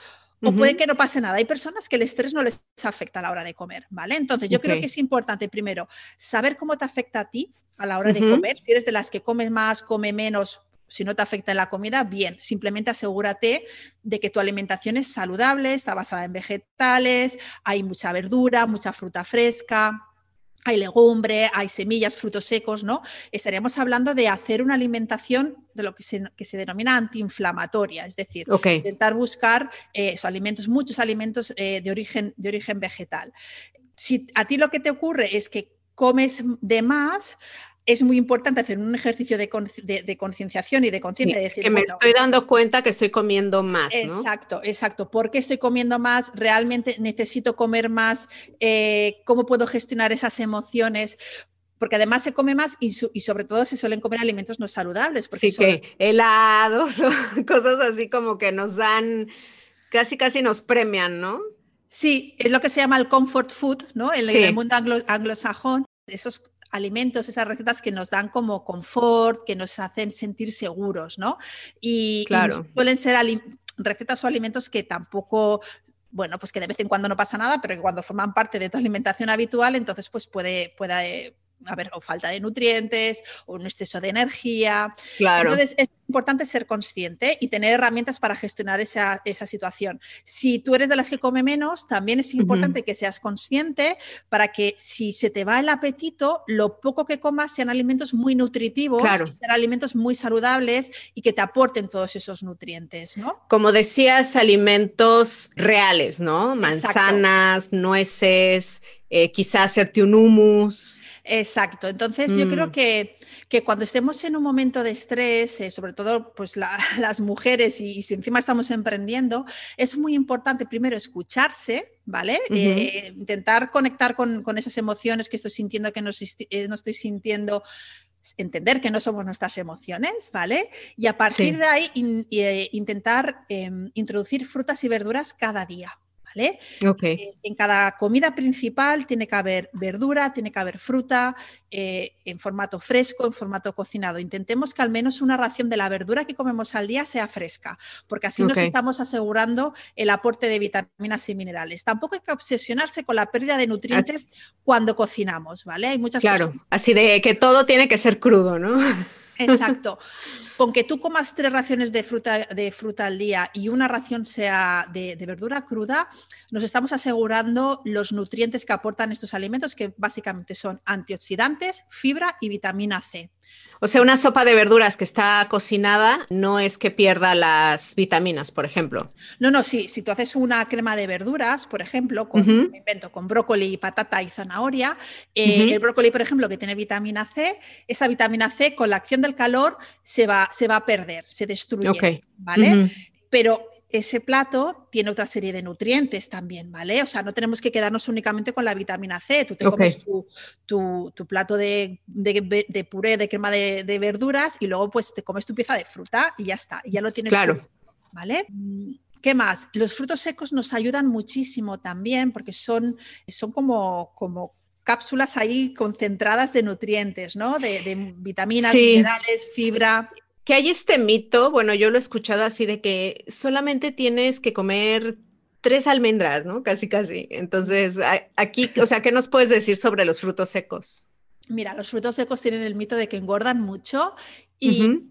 o puede que no pase nada. Hay personas que el estrés no les afecta a la hora de comer, ¿vale? Entonces yo creo que es importante primero saber cómo te afecta a ti a la hora de comer, si eres de las que comes más, come menos, si no te afecta la comida, bien, simplemente asegúrate de que tu alimentación es saludable, está basada en vegetales, hay mucha verdura, mucha fruta fresca, hay legumbre, hay semillas, frutos secos, ¿no? Estaríamos hablando de hacer una alimentación de lo que se, que se denomina antiinflamatoria, es decir, intentar buscar eh, alimentos, muchos alimentos eh, de, origen, de origen vegetal. Si a ti lo que te ocurre es que comes de más, es muy importante hacer un ejercicio de, concienciación y de conciencia. decir, que me estoy dando cuenta que estoy comiendo más. Exacto, exacto. ¿Por qué estoy comiendo más? ¿Realmente necesito comer más? Eh, ¿Cómo puedo gestionar esas emociones? Porque además se come más y, sobre todo se suelen comer alimentos no saludables. Porque sí, que helados, <laughs> cosas así como que nos dan, casi casi nos premian, ¿no? Sí, es lo que se llama el comfort food, ¿no? En, el mundo anglosajón, esos alimentos, esas recetas que nos dan como confort, que nos hacen sentir seguros, ¿no? Y, suelen ser recetas o alimentos que tampoco bueno, pues que de vez en cuando no pasa nada, pero que cuando forman parte de tu alimentación habitual, entonces pues puede, puede haber o falta de nutrientes o un exceso de energía. Claro. Entonces es importante ser consciente y tener herramientas para gestionar esa, situación. Si tú eres de las que come menos, también es importante que seas consciente para que si se te va el apetito, lo poco que comas sean alimentos muy nutritivos, sean alimentos muy saludables y que te aporten todos esos nutrientes, ¿no? Como decías, alimentos reales, ¿no? Manzanas, nueces, eh, quizás hacerte un humus. Exacto. Entonces, yo creo mm. que, que, cuando estemos en un momento de estrés, eh, sobre todo pues, <laughs> las mujeres y, si encima estamos emprendiendo, es muy importante primero escucharse, ¿vale? Eh, intentar conectar con, con, esas emociones que estoy sintiendo, que no, no estoy sintiendo entender que no somos nuestras emociones, ¿vale? Y a partir de ahí intentar em, introducir frutas y verduras cada día, ¿vale? Eh, en cada comida principal tiene que haber verdura, tiene que haber fruta, eh, en formato fresco, en formato cocinado. Intentemos que al menos una ración de la verdura que comemos al día sea fresca, porque así nos estamos asegurando el aporte de vitaminas y minerales. Tampoco hay que obsesionarse con la pérdida de nutrientes cuando cocinamos, ¿vale? Hay muchas Claro, así de que todo tiene que ser crudo, ¿no? Exacto. Con que tú comas tres raciones de fruta, de fruta al día y una ración sea de, de, verdura cruda, nos estamos asegurando los nutrientes que aportan estos alimentos, que básicamente son antioxidantes, fibra y vitamina C. O sea, una sopa de verduras que está cocinada no es que pierda las vitaminas, por ejemplo. No, no, sí. Si tú haces una crema de verduras, por ejemplo, con, invento, con brócoli, patata y zanahoria, eh, el brócoli, por ejemplo, que tiene vitamina C, esa vitamina C con la acción del calor se va, se va a perder, se destruye. ¿Vale? Pero ese plato tiene otra serie de nutrientes también, ¿vale? O sea, no tenemos que quedarnos únicamente con la vitamina C. Tú te comes tu, plato de, puré, de crema de, verduras y luego pues te comes tu pieza de fruta y ya está, y ya lo tienes. Claro. ¿Vale? Mm, ¿Qué más? Los frutos secos nos ayudan muchísimo también porque son, son como, como cápsulas ahí concentradas de nutrientes, ¿no? De, vitaminas, minerales, fibra. Que hay este mito, bueno, yo lo he escuchado así de que solamente tienes que comer tres almendras, ¿no? Casi, casi. Entonces, aquí, o sea, ¿qué nos puedes decir sobre los frutos secos? Mira, los frutos secos tienen el mito de que engordan mucho y,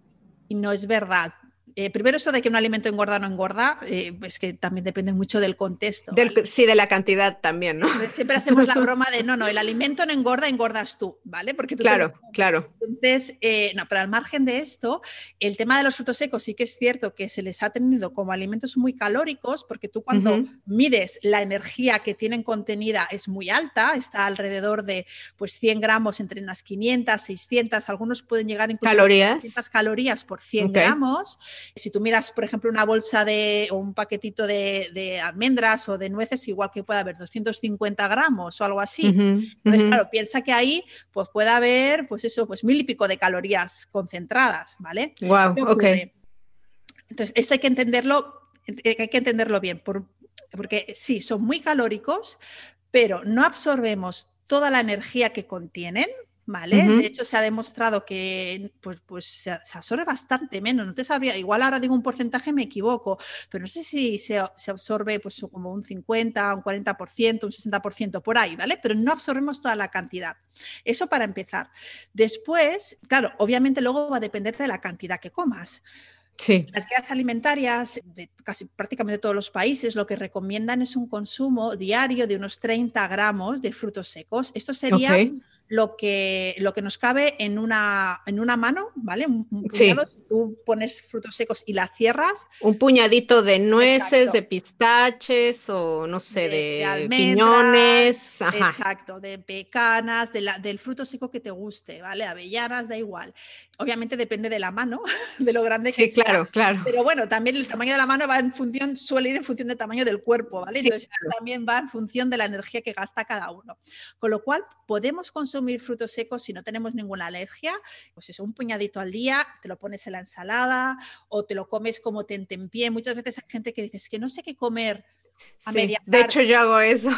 y no es verdad. Eh, primero eso de que un alimento engorda o no engorda, eh, pues que también depende mucho del contexto. sí, de la cantidad también, ¿no? Siempre hacemos la <laughs> broma de, no, no, el alimento no engorda, engordas tú, ¿vale? Porque tú Claro, claro. Entonces, eh, no, pero al margen de esto, el tema de los frutos secos sí que es cierto que se les ha tenido como alimentos muy calóricos, porque tú cuando mides la energía que tienen contenida es muy alta, está alrededor de pues 100 gramos entre unas 500, 600, algunos pueden llegar incluso ¿Calorías? a calorías por 100 gramos. Si tú miras, por ejemplo, una bolsa de o un paquetito de, almendras o de nueces, igual que puede haber 250 gramos o algo así. Entonces, claro, piensa que ahí pues puede haber, pues eso, pues mil y pico de calorías concentradas, ¿vale? Wow, ok. Entonces, esto hay que entenderlo, hay que entenderlo bien, porque sí, son muy calóricos, pero no absorbemos toda la energía que contienen, ¿vale? De hecho, se ha demostrado que pues, pues se, absorbe bastante menos. No te sabría, igual ahora digo un porcentaje, me equivoco, pero no sé si se, absorbe pues como un 50, un 40%, un 60% por ahí, ¿vale? Pero no absorbemos toda la cantidad. Eso para empezar. Después, claro, obviamente luego va a depender de la cantidad que comas. Sí. Las guías alimentarias de casi prácticamente todos los países lo que recomiendan es un consumo diario de unos 30 gramos de frutos secos. Esto sería lo que, lo que nos cabe en una, en una mano, ¿vale? Un, puñado, si tú pones frutos secos y la cierras. Un puñadito de nueces, de pistaches o no sé, de, piñones. Exacto, de pecanas, de la, del fruto seco que te guste, ¿vale? Avellanas, da igual. Obviamente depende de la mano, <laughs> de lo grande que sea. claro, claro. Pero bueno, también el tamaño de la mano va en función, suele ir en función del tamaño del cuerpo, ¿vale? Entonces también va en función de la energía que gasta cada uno. Con lo cual, podemos consumir consumir frutos secos si no tenemos ninguna alergia, pues eso, un puñadito al día, te lo pones en la ensalada o te lo comes como te en pie. Muchas veces hay gente que dice, que no sé qué comer a media De hecho, yo hago eso.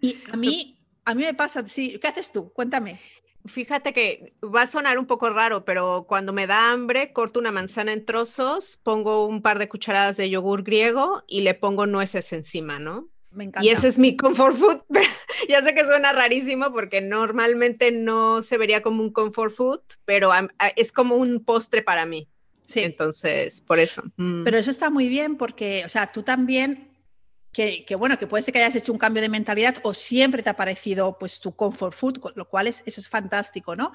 Y a mí, a mí me pasa, sí, ¿qué haces tú? Cuéntame. Fíjate que va a sonar un poco raro, pero cuando me da hambre, corto una manzana en trozos, pongo un par de cucharadas de yogur griego y le pongo nueces encima, ¿no? Y ese es mi comfort food. <laughs> ya sé que suena rarísimo porque normalmente no se vería como un comfort food, pero es como un postre para mí. Sí. Entonces, por eso. Mm. Pero eso está muy bien porque, o sea, tú también que, bueno, que puede ser que hayas hecho un cambio de mentalidad o siempre te ha parecido pues tu comfort food, lo cual es, eso es fantástico, ¿no?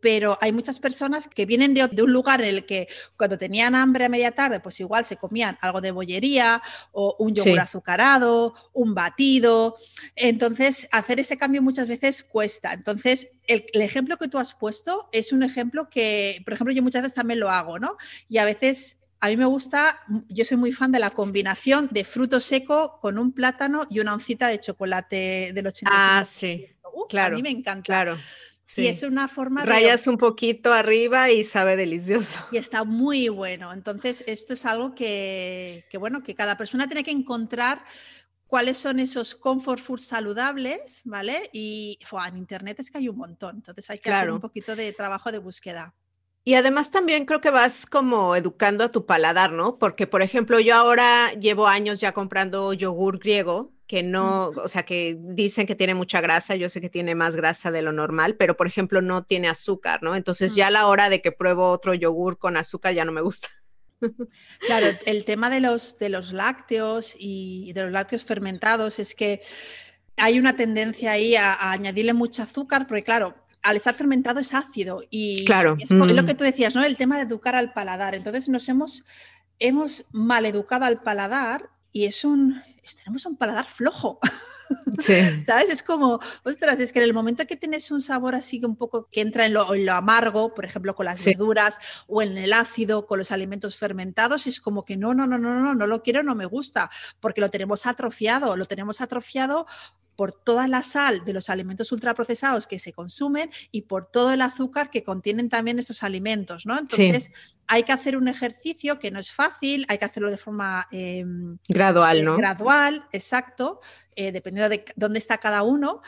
Pero hay muchas personas que vienen de, un lugar en el que cuando tenían hambre a media tarde, pues igual se comían algo de bollería o un yogur azucarado, un batido. Entonces, hacer ese cambio muchas veces cuesta. Entonces, el, el, ejemplo que tú has puesto es un ejemplo que, por ejemplo, yo muchas veces también lo hago, ¿no? Y a veces a mí me gusta, yo soy muy fan de la combinación de fruto seco con un plátano y una oncita de chocolate del 80. Ah, sí. claro. A mí me encanta. Claro. Y es una forma Rayas un poquito arriba y sabe delicioso. Y está muy bueno. Entonces, esto es algo que, bueno, que cada persona tiene que encontrar cuáles son esos comfort foods saludables, ¿vale? Y en internet es que hay un montón. Entonces hay que hacer un poquito de trabajo de búsqueda. Y además también creo que vas como educando a tu paladar, ¿no? Porque, por ejemplo, yo ahora llevo años ya comprando yogur griego, que no, o sea, que dicen que tiene mucha grasa, yo sé que tiene más grasa de lo normal, pero, por ejemplo, no tiene azúcar, ¿no? Entonces ya a la hora de que pruebo otro yogur con azúcar ya no me gusta. <laughs> Claro, el tema de los, de los lácteos y de los lácteos fermentados es que hay una tendencia ahí a añadirle mucho azúcar, porque claro, al estar fermentado es ácido y claro. es, lo mm. que tú decías, ¿no? El tema de educar al paladar. Entonces nos hemos, hemos mal educado al paladar y es un, tenemos un paladar flojo. <laughs> ¿Sabes? Es como, ostras, es que en el momento que tienes un sabor así un poco que entra en lo, amargo, por ejemplo, con las verduras o en el ácido, con los alimentos fermentados, es como que no, no, no, no, no, no lo quiero, no me gusta, porque lo tenemos atrofiado, lo tenemos atrofiado por toda la sal de los alimentos ultraprocesados que se consumen y por todo el azúcar que contienen también esos alimentos, ¿no? Entonces, hay que hacer un ejercicio que no es fácil, hay que hacerlo de forma em, gradual, eh, ¿no? Gradual, exacto, eh, dependiendo de dónde está cada uno,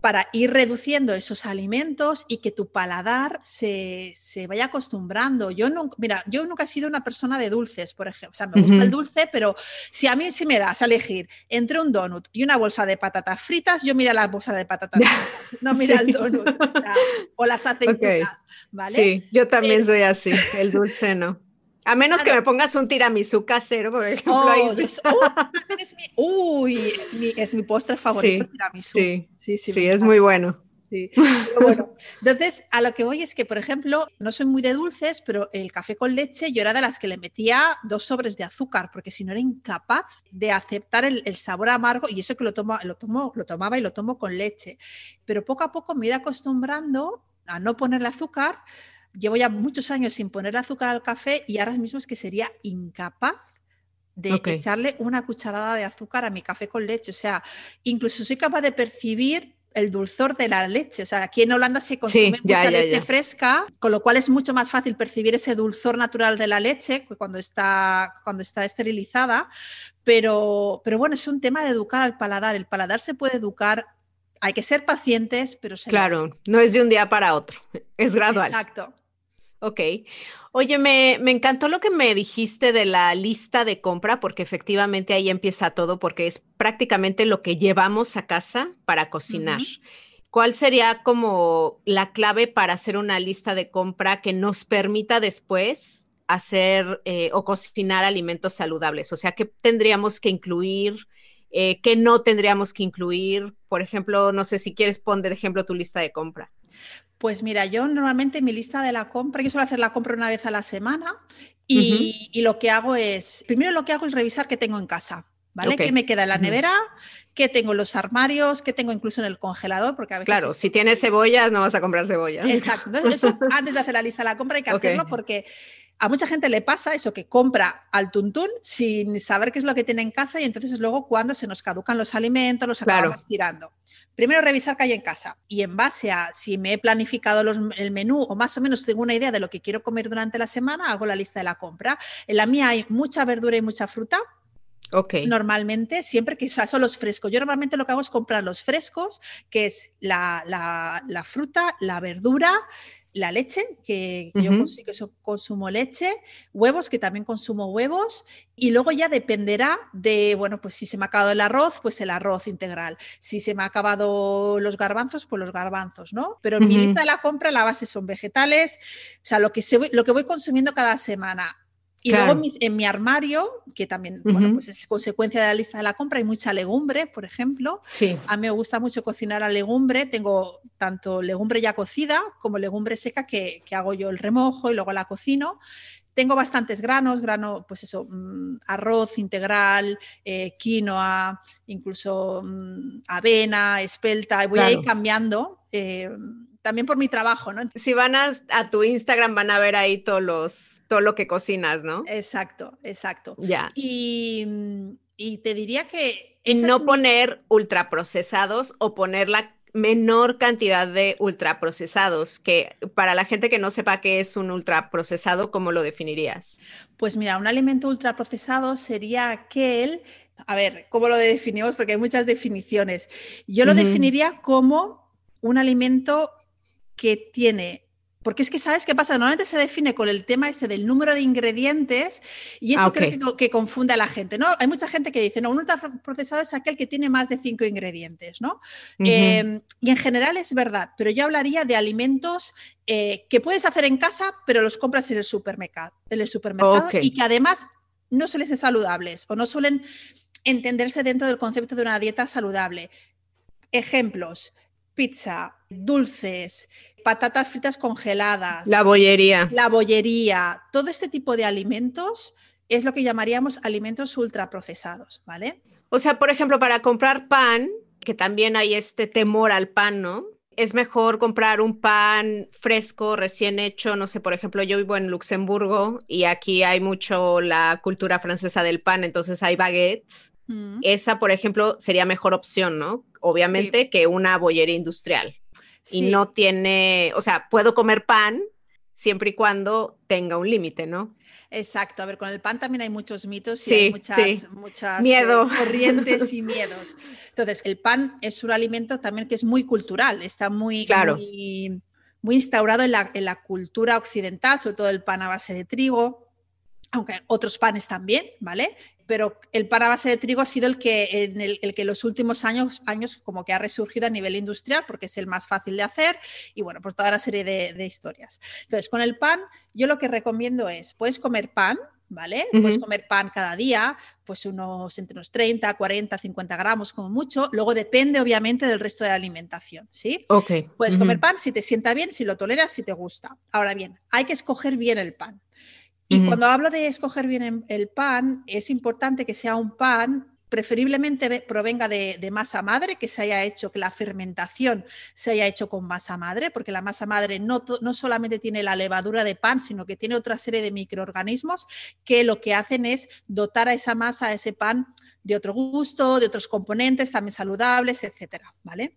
para ir reduciendo esos alimentos y que tu paladar se, vaya acostumbrando. Yo nunca, mira, yo nunca he sido una persona de dulces, por ejemplo. O sea, me gusta el dulce, pero si a mí sí me das a elegir entre un donut y una bolsa de patatas fritas, yo mira la bolsa de patatas fritas, <laughs> no mira el donut o, las aceitunas, ¿vale? Sí, yo también soy así, el dulce no. A menos que me pongas un tiramisú casero, por ejemplo. Oh, es mi, uy, es mi, postre favorito, sí, tiramisú. Sí, sí, sí, es muy bueno. Sí. bueno, entonces a lo que voy es que, por ejemplo, no soy muy de dulces, pero el café con leche yo era de las que le metía dos sobres de azúcar, porque si no era incapaz de aceptar el, sabor amargo y eso que lo, tomo, lo, tomo, lo tomaba y lo tomo con leche. Pero poco a poco me ido acostumbrando a no ponerle azúcar llevo ya muchos años sin poner azúcar al café y ahora mismo es que sería incapaz de echarle una cucharada de azúcar a mi café con leche. O sea, incluso soy capaz de percibir el dulzor de la leche. O sea, aquí en Holanda se consume mucha leche fresca, con lo cual es mucho más fácil percibir ese dulzor natural de la leche cuando está, cuando está esterilizada. Pero, pero bueno, es un tema de educar al paladar. El paladar se puede educar. Hay que ser pacientes, pero se Claro, no es de un día para otro, es gradual. Exacto. Ok. Oye, me, encantó lo que me dijiste de la lista de compra, porque efectivamente ahí empieza todo, porque es prácticamente lo que llevamos a casa para cocinar. ¿Cuál sería como la clave para hacer una lista de compra que nos permita después hacer eh, o cocinar alimentos saludables? O sea, ¿qué tendríamos que incluir? Eh, ¿Qué no tendríamos que incluir? Por ejemplo, no sé si quieres poner de ejemplo tu lista de compra. Pues mira, yo normalmente mi lista de la compra, yo suelo hacer la compra una vez a la semana y, lo que hago es, primero lo que hago es revisar qué tengo en casa. ¿Vale? ¿Qué me queda en la nevera? ¿Qué tengo en los armarios? ¿Qué tengo incluso en el congelador? Porque a veces claro, si tienes cebollas, no vas a comprar cebollas. Exacto. Entonces, eso <laughs> antes de hacer la lista de la compra hay que hacerlo porque a mucha gente le pasa eso, que compra al tuntún sin saber qué es lo que tiene en casa y entonces luego cuando se nos caducan los alimentos los acabamos tirando. Primero revisar qué hay en casa y en base a si me he planificado el menú o más o menos tengo una idea de lo que quiero comer durante la semana, hago la lista de la compra. En la mía hay mucha verdura y mucha fruta. Okay. Normalmente, siempre que son los frescos. Yo normalmente lo que hago es comprar los frescos, que es la, la fruta, la verdura, la leche, que yo consumo leche, huevos, que también consumo huevos, y luego ya dependerá de, bueno, pues si se me ha acabado el arroz, pues el arroz integral. Si se me ha acabado los garbanzos, pues los garbanzos, ¿no? Pero en mi lista de la compra la base son vegetales, o sea, lo que, se, lo que voy consumiendo cada semana. Y luego en mi, armario, que también bueno, pues es consecuencia de la lista de la compra, hay mucha legumbre, por ejemplo. Sí. A mí me gusta mucho cocinar a legumbre. Tengo tanto legumbre ya cocida como legumbre seca que, que hago yo el remojo y luego la cocino. Tengo bastantes granos, grano, pues eso, mm, arroz integral, eh, quinoa, incluso mm, avena, espelta, y voy a ir cambiando. Eh, también por mi trabajo, ¿no? Si van a, tu Instagram van a ver ahí todos los, todo lo que cocinas, ¿no? Exacto, exacto. Ya. Y, te diría que... Y no poner ultraprocesados o poner la menor cantidad de ultraprocesados, que para la gente que no sepa qué es un ultraprocesado, ¿cómo lo definirías? Pues mira, un alimento ultraprocesado sería aquel, a ver, ¿cómo lo definimos? Porque hay muchas definiciones. Yo lo definiría como un alimento que tiene porque es que, ¿sabes qué pasa? Normalmente se define con el tema este del número de ingredientes y eso ah, creo que, confunde a la gente, ¿no? Hay mucha gente que dice, no, un ultraprocesado es aquel que tiene más de cinco ingredientes, ¿no? Em, y en general es verdad, pero yo hablaría de alimentos eh, que puedes hacer en casa, pero los compras en el supermercado, en el supermercado y que además no suelen ser saludables o no suelen entenderse dentro del concepto de una dieta saludable. Ejemplos, pizza, dulces, patatas fritas congeladas. La bollería. La bollería. Todo este tipo de alimentos es lo que llamaríamos alimentos ultraprocesados, ¿vale? O sea, por ejemplo, para comprar pan, que también hay este temor al pan, ¿no? Es mejor comprar un pan fresco, recién hecho, no sé, por ejemplo, yo vivo en Luxemburgo y aquí hay mucho la cultura francesa del pan, entonces hay baguettes. Mm. Esa, por ejemplo, sería mejor opción, ¿no? obviamente, que una bollería industrial. Y no tiene, o sea, puedo comer pan siempre y cuando tenga un límite, ¿no? Exacto, a ver, con el pan también hay muchos mitos y hay muchas, muchas Miedo. Eh, corrientes y <laughs> miedos. Entonces, el pan es un alimento también que es muy cultural, está muy, muy, muy, instaurado en la, en la cultura occidental, sobre todo el pan a base de trigo, aunque otros panes también, ¿vale? Pero el pan a base de trigo ha sido el que en el, que los últimos años, años como que ha resurgido a nivel industrial porque es el más fácil de hacer y bueno, por toda la serie de, historias. Entonces, con el pan, yo lo que recomiendo es, puedes comer pan, ¿vale? Puedes comer pan cada día, pues unos entre unos 30, 40, 50 gramos como mucho. Luego depende obviamente del resto de la alimentación, ¿sí? Ok. Puedes comer pan si te sienta bien, si lo toleras, si te gusta. Ahora bien, hay que escoger bien el pan. Y cuando hablo de escoger bien el pan, es importante que sea un pan preferiblemente provenga de, masa madre, que se haya hecho, que la fermentación se haya hecho con masa madre, porque la masa madre no, no, solamente tiene la levadura de pan, sino que tiene otra serie de microorganismos que lo que hacen es dotar a esa masa, a ese pan, de otro gusto, de otros componentes también saludables, etcétera, ¿vale?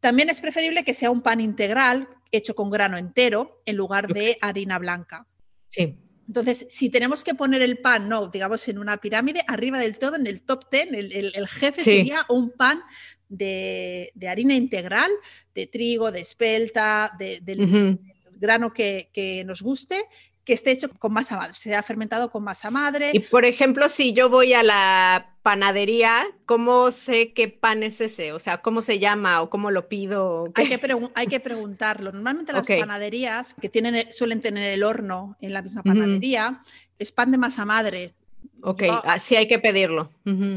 También es preferible que sea un pan integral hecho con grano entero en lugar de harina blanca. Sí. Entonces, si tenemos que poner el pan, no, digamos, en una pirámide, arriba del todo, en el top ten, el, jefe sería un pan de, harina integral, de trigo, de espelta, del, grano que, que, nos guste, que esté hecho con masa madre, sea fermentado con masa madre. Y por ejemplo, si yo voy a la panadería, ¿cómo sé qué pan es ese? O sea, ¿cómo se llama o cómo lo pido? Hay que, hay que preguntarlo. Normalmente las panaderías que tienen, suelen tener el horno en la misma panadería, es pan de masa madre. Ok, así hay que pedirlo.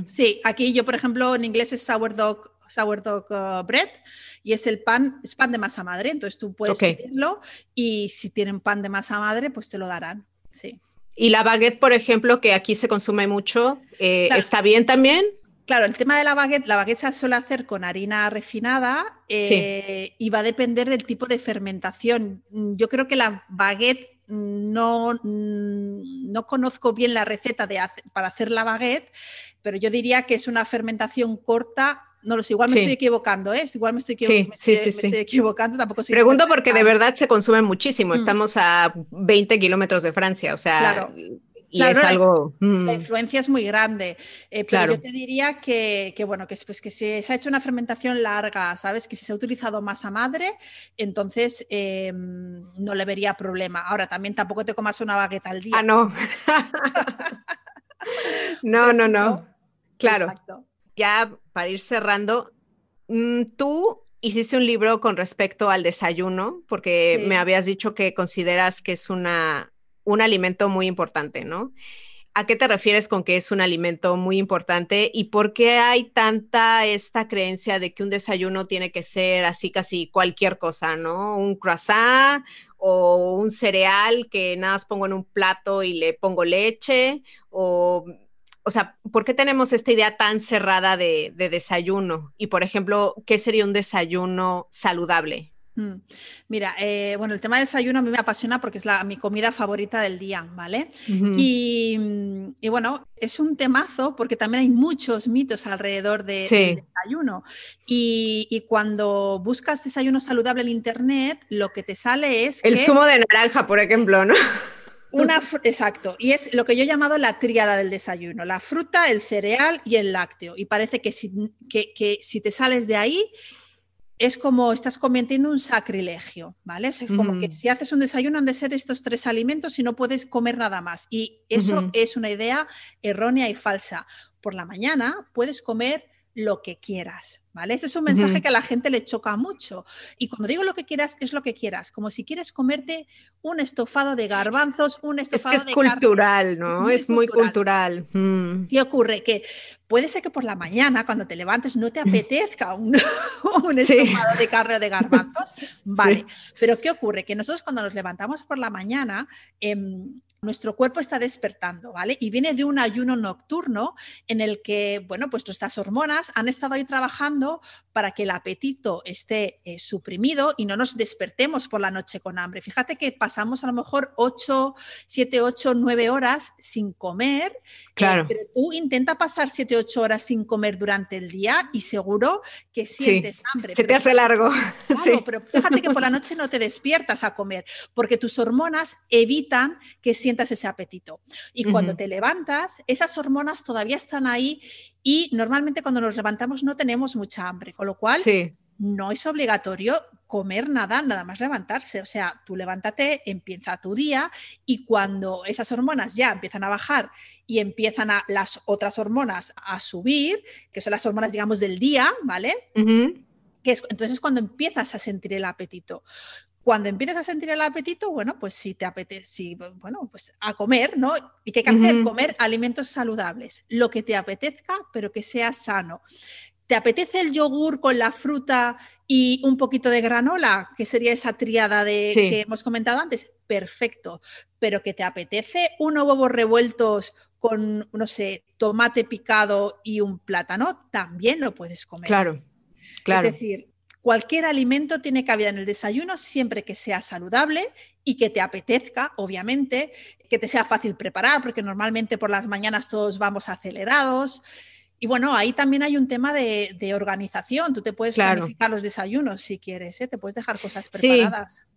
Sí, aquí yo, por ejemplo, en inglés es sourdough sourdough uh, bread y es el pan, es pan de masa madre, entonces tú puedes pedirlo y si tienen pan de masa madre, pues te lo darán, sí. Y la baguette, por ejemplo, que aquí se consume mucho, eh, ¿está bien también? Claro, el tema de la baguette, la baguette se suele hacer con harina refinada eh, y va a depender del tipo de fermentación. Yo creo que la baguette no, no conozco bien la receta de para hacer la baguette, pero yo diría que es una fermentación corta no lo sé, igual me estoy equivocando, ¿eh? Igual me estoy, equivocando, tampoco Pregunto porque de verdad se consume muchísimo. Mm. Estamos a 20 kilómetros de Francia, o sea, claro. y es algo... La mm. influencia es muy grande, eh, pero yo te diría que, bueno, que, pues, que se, ha hecho una fermentación larga, ¿sabes? Que si se ha utilizado masa madre, entonces em, no le vería problema. Ahora, también tampoco te comas una bagueta al día. Ah, no. <laughs> <laughs> no, no, no. Claro. Exacto ya para ir cerrando, mm, tú hiciste un libro con respecto al desayuno, porque me habías dicho que consideras que es una, un alimento muy importante, ¿no? ¿A qué te refieres con que es un alimento muy importante y por qué hay tanta esta creencia de que un desayuno tiene que ser así casi cualquier cosa, ¿no? Un croissant o un cereal que nada más pongo en un plato y le pongo leche o o sea, ¿por qué tenemos esta idea tan cerrada de, desayuno? Y, por ejemplo, ¿qué sería un desayuno saludable? Mm. Mira, eh, bueno, el tema del desayuno a mí me apasiona porque es la, mi comida favorita del día, ¿vale? y, bueno, es un temazo porque también hay muchos mitos alrededor de, del desayuno. Y, y, cuando buscas desayuno saludable en Internet, lo que te sale es... El zumo de naranja, por ejemplo, ¿no? <laughs> Una, exacto, y es lo que yo he llamado la tríada del desayuno, la fruta, el cereal y el lácteo. Y parece que si, que, si te sales de ahí, es como estás cometiendo un sacrilegio, ¿vale? Es como que si haces un desayuno han de ser estos tres alimentos y no puedes comer nada más. Y eso es una idea errónea y falsa. Por la mañana puedes comer lo que quieras, ¿vale? Este es un mensaje que a la gente le choca mucho. Y cuando digo lo que quieras, es lo que quieras. Como si quieres comerte un estofado de garbanzos, un <laughs> estofado es de cultural, ¿no? Es muy, cultural. Mm. ¿Qué ocurre? Que puede ser que por la mañana, cuando te levantes, no te <laughs> apetezca un, <laughs> estofado de carne o de garbanzos. Vale. Pero ¿qué ocurre? Que nosotros cuando nos levantamos por la mañana, em, nuestro cuerpo está despertando, ¿vale? Y viene de un ayuno nocturno en el que, bueno, pues nuestras hormonas han estado ahí trabajando para que el apetito esté eh, suprimido y no nos despertemos por la noche con hambre. Fíjate que pasamos a lo mejor 8, 7, 8, 9 horas sin comer. Eh, claro. pero tú intenta pasar 7, 8 horas sin comer durante el día y seguro que sientes hambre. Se te hace largo. <laughs> Claro, pero fíjate que por la noche no te despiertas a comer porque tus hormonas evitan que sientas ese apetito. Y cuando te levantas, esas hormonas todavía están ahí y normalmente cuando nos levantamos no tenemos mucha hambre, con lo cual no es obligatorio comer nada, nada más levantarse. O sea, tú levántate, empieza tu día y cuando esas hormonas ya empiezan a bajar y empiezan a, las otras hormonas a subir, que son las hormonas, digamos, del día, ¿vale? Que es, entonces cuando empiezas a sentir el apetito. Cuando empiezas a sentir el apetito, bueno, pues si te apetece, bueno, pues a comer, ¿no? ¿Y qué hay que hacer? Comer alimentos saludables, lo que te apetezca, pero que sea sano. ¿Te apetece el yogur con la fruta y un poquito de granola, que sería esa triada de, que hemos comentado antes? Perfecto. Pero que te apetece unos huevos revueltos con, no sé, tomate picado y un plátano, también lo puedes comer. Claro, claro. Es decir, Cualquier alimento tiene cabida en el desayuno siempre que sea saludable y que te apetezca, obviamente, que te sea fácil preparar, porque normalmente por las mañanas todos vamos acelerados. Y bueno, ahí también hay un tema de, organización. Tú te puedes planificar los desayunos si quieres, ¿eh? te puedes dejar cosas preparadas. Sí.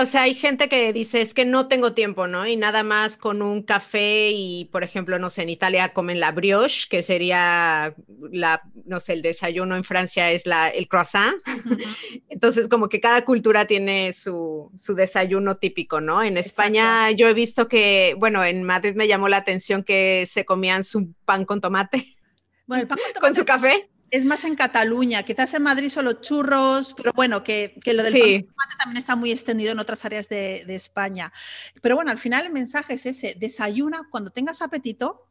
O sea, hay gente que dice es que no tengo tiempo, ¿no? Y nada más con un café y, por ejemplo, no sé, en Italia comen la brioche, que sería la, no sé, el desayuno en Francia es la, el croissant. <laughs> Entonces, como que cada cultura tiene su, su desayuno típico, ¿no? En España yo he visto que, bueno, en Madrid me llamó la atención que se comían su pan con tomate. Bueno, el pan con, <laughs> su café. Es más en Cataluña, quizás en Madrid son los churros, pero bueno, que, lo del pan con tomate también está muy extendido en otras áreas de, de España. Pero bueno, al final el mensaje es ese, desayuna cuando tengas apetito,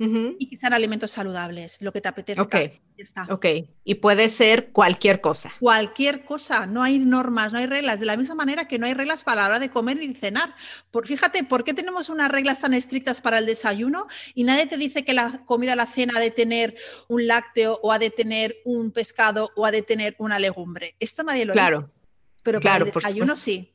y que sean alimentos saludables, lo que te apetezca. Ok, está. ok. Y puede ser cualquier cosa. Cualquier cosa, no hay normas, no hay reglas, de la misma manera que no hay reglas para la hora de comer ni de cenar. Por, fíjate, ¿por qué tenemos unas reglas tan estrictas para el desayuno y nadie te dice que la comida, la cena ha de tener un lácteo o ha de tener un pescado o ha de tener una legumbre? Esto nadie lo claro. dice. Pero para el desayuno sí.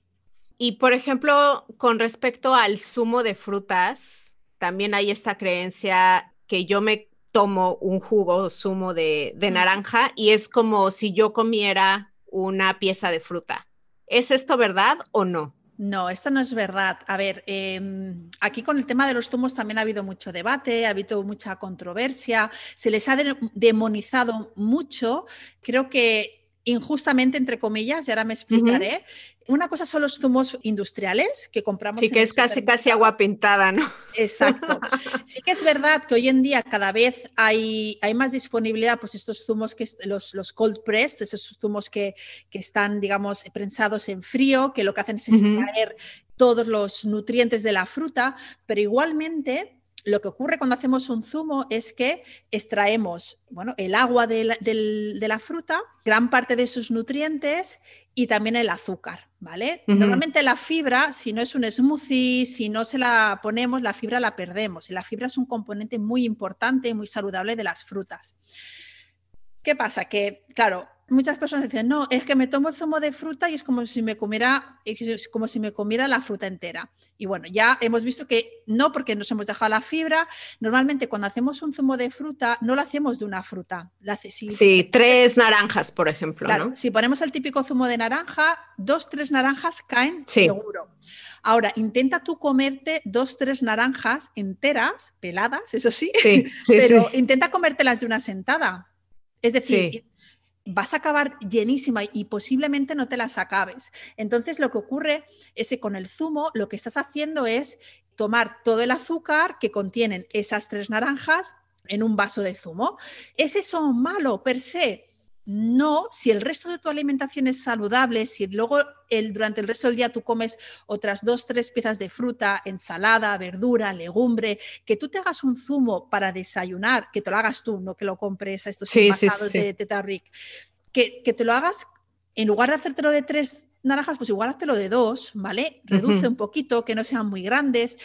Y por ejemplo, con respecto al zumo de frutas, también hay esta creencia que yo me tomo un jugo zumo de, naranja y es como si yo comiera una pieza de fruta. ¿Es esto verdad o no? No, esto no es verdad. A ver, em, aquí con el tema de los zumos también ha habido mucho debate, ha habido mucha controversia, se les ha demonizado mucho. Creo que injustamente, entre comillas, y ahora me explicaré. Una cosa son los zumos industriales que compramos. Sí, que es casi, casi agua pintada, ¿no? Exacto. Sí que es verdad que hoy en día cada vez hay, hay más disponibilidad, pues estos zumos, que los, los cold pressed, esos zumos que, que, están, digamos, prensados en frío, que lo que hacen es extraer todos los nutrientes de la fruta, pero igualmente lo que ocurre cuando hacemos un zumo es que extraemos bueno, el agua de la, fruta, gran parte de sus nutrientes y también el azúcar. ¿Vale? Normalmente la fibra, si no es un smoothie, si no se la ponemos, la fibra la perdemos. Y la fibra es un componente muy importante y muy saludable de las frutas. ¿Qué pasa? Que, claro, muchas personas dicen, no, es que me tomo el zumo de fruta y es como si me comiera, es como si me comiera la fruta entera. Y bueno, ya hemos visto que no, porque nos hemos dejado la fibra. Normalmente cuando hacemos un zumo de fruta, no lo hacemos de una fruta. sí, tres naranjas, por ejemplo. si ponemos el típico zumo de naranja, dos, tres naranjas caen seguro. Ahora, intenta tú comerte dos, tres naranjas enteras, peladas, eso sí, <laughs> pero intenta comértelas de una sentada. Es decir, vas a acabar llenísima y posiblemente no te las acabes. Entonces lo que ocurre es que con el zumo lo que estás haciendo es tomar todo el azúcar que contienen esas tres naranjas en un vaso de zumo. ¿Es eso malo per se? No, si el resto de tu alimentación es saludable, si luego el, durante el resto del día tú comes otras dos, tres piezas de fruta, ensalada, verdura, legumbre, que tú te hagas un zumo para desayunar, que te lo hagas tú, no que lo compres a estos sí, de Teta Rick, que, que te lo hagas, en lugar de hacértelo de tres naranjas, pues igual háztelo de dos, ¿vale? Reduce un poquito, que no sean muy grandes.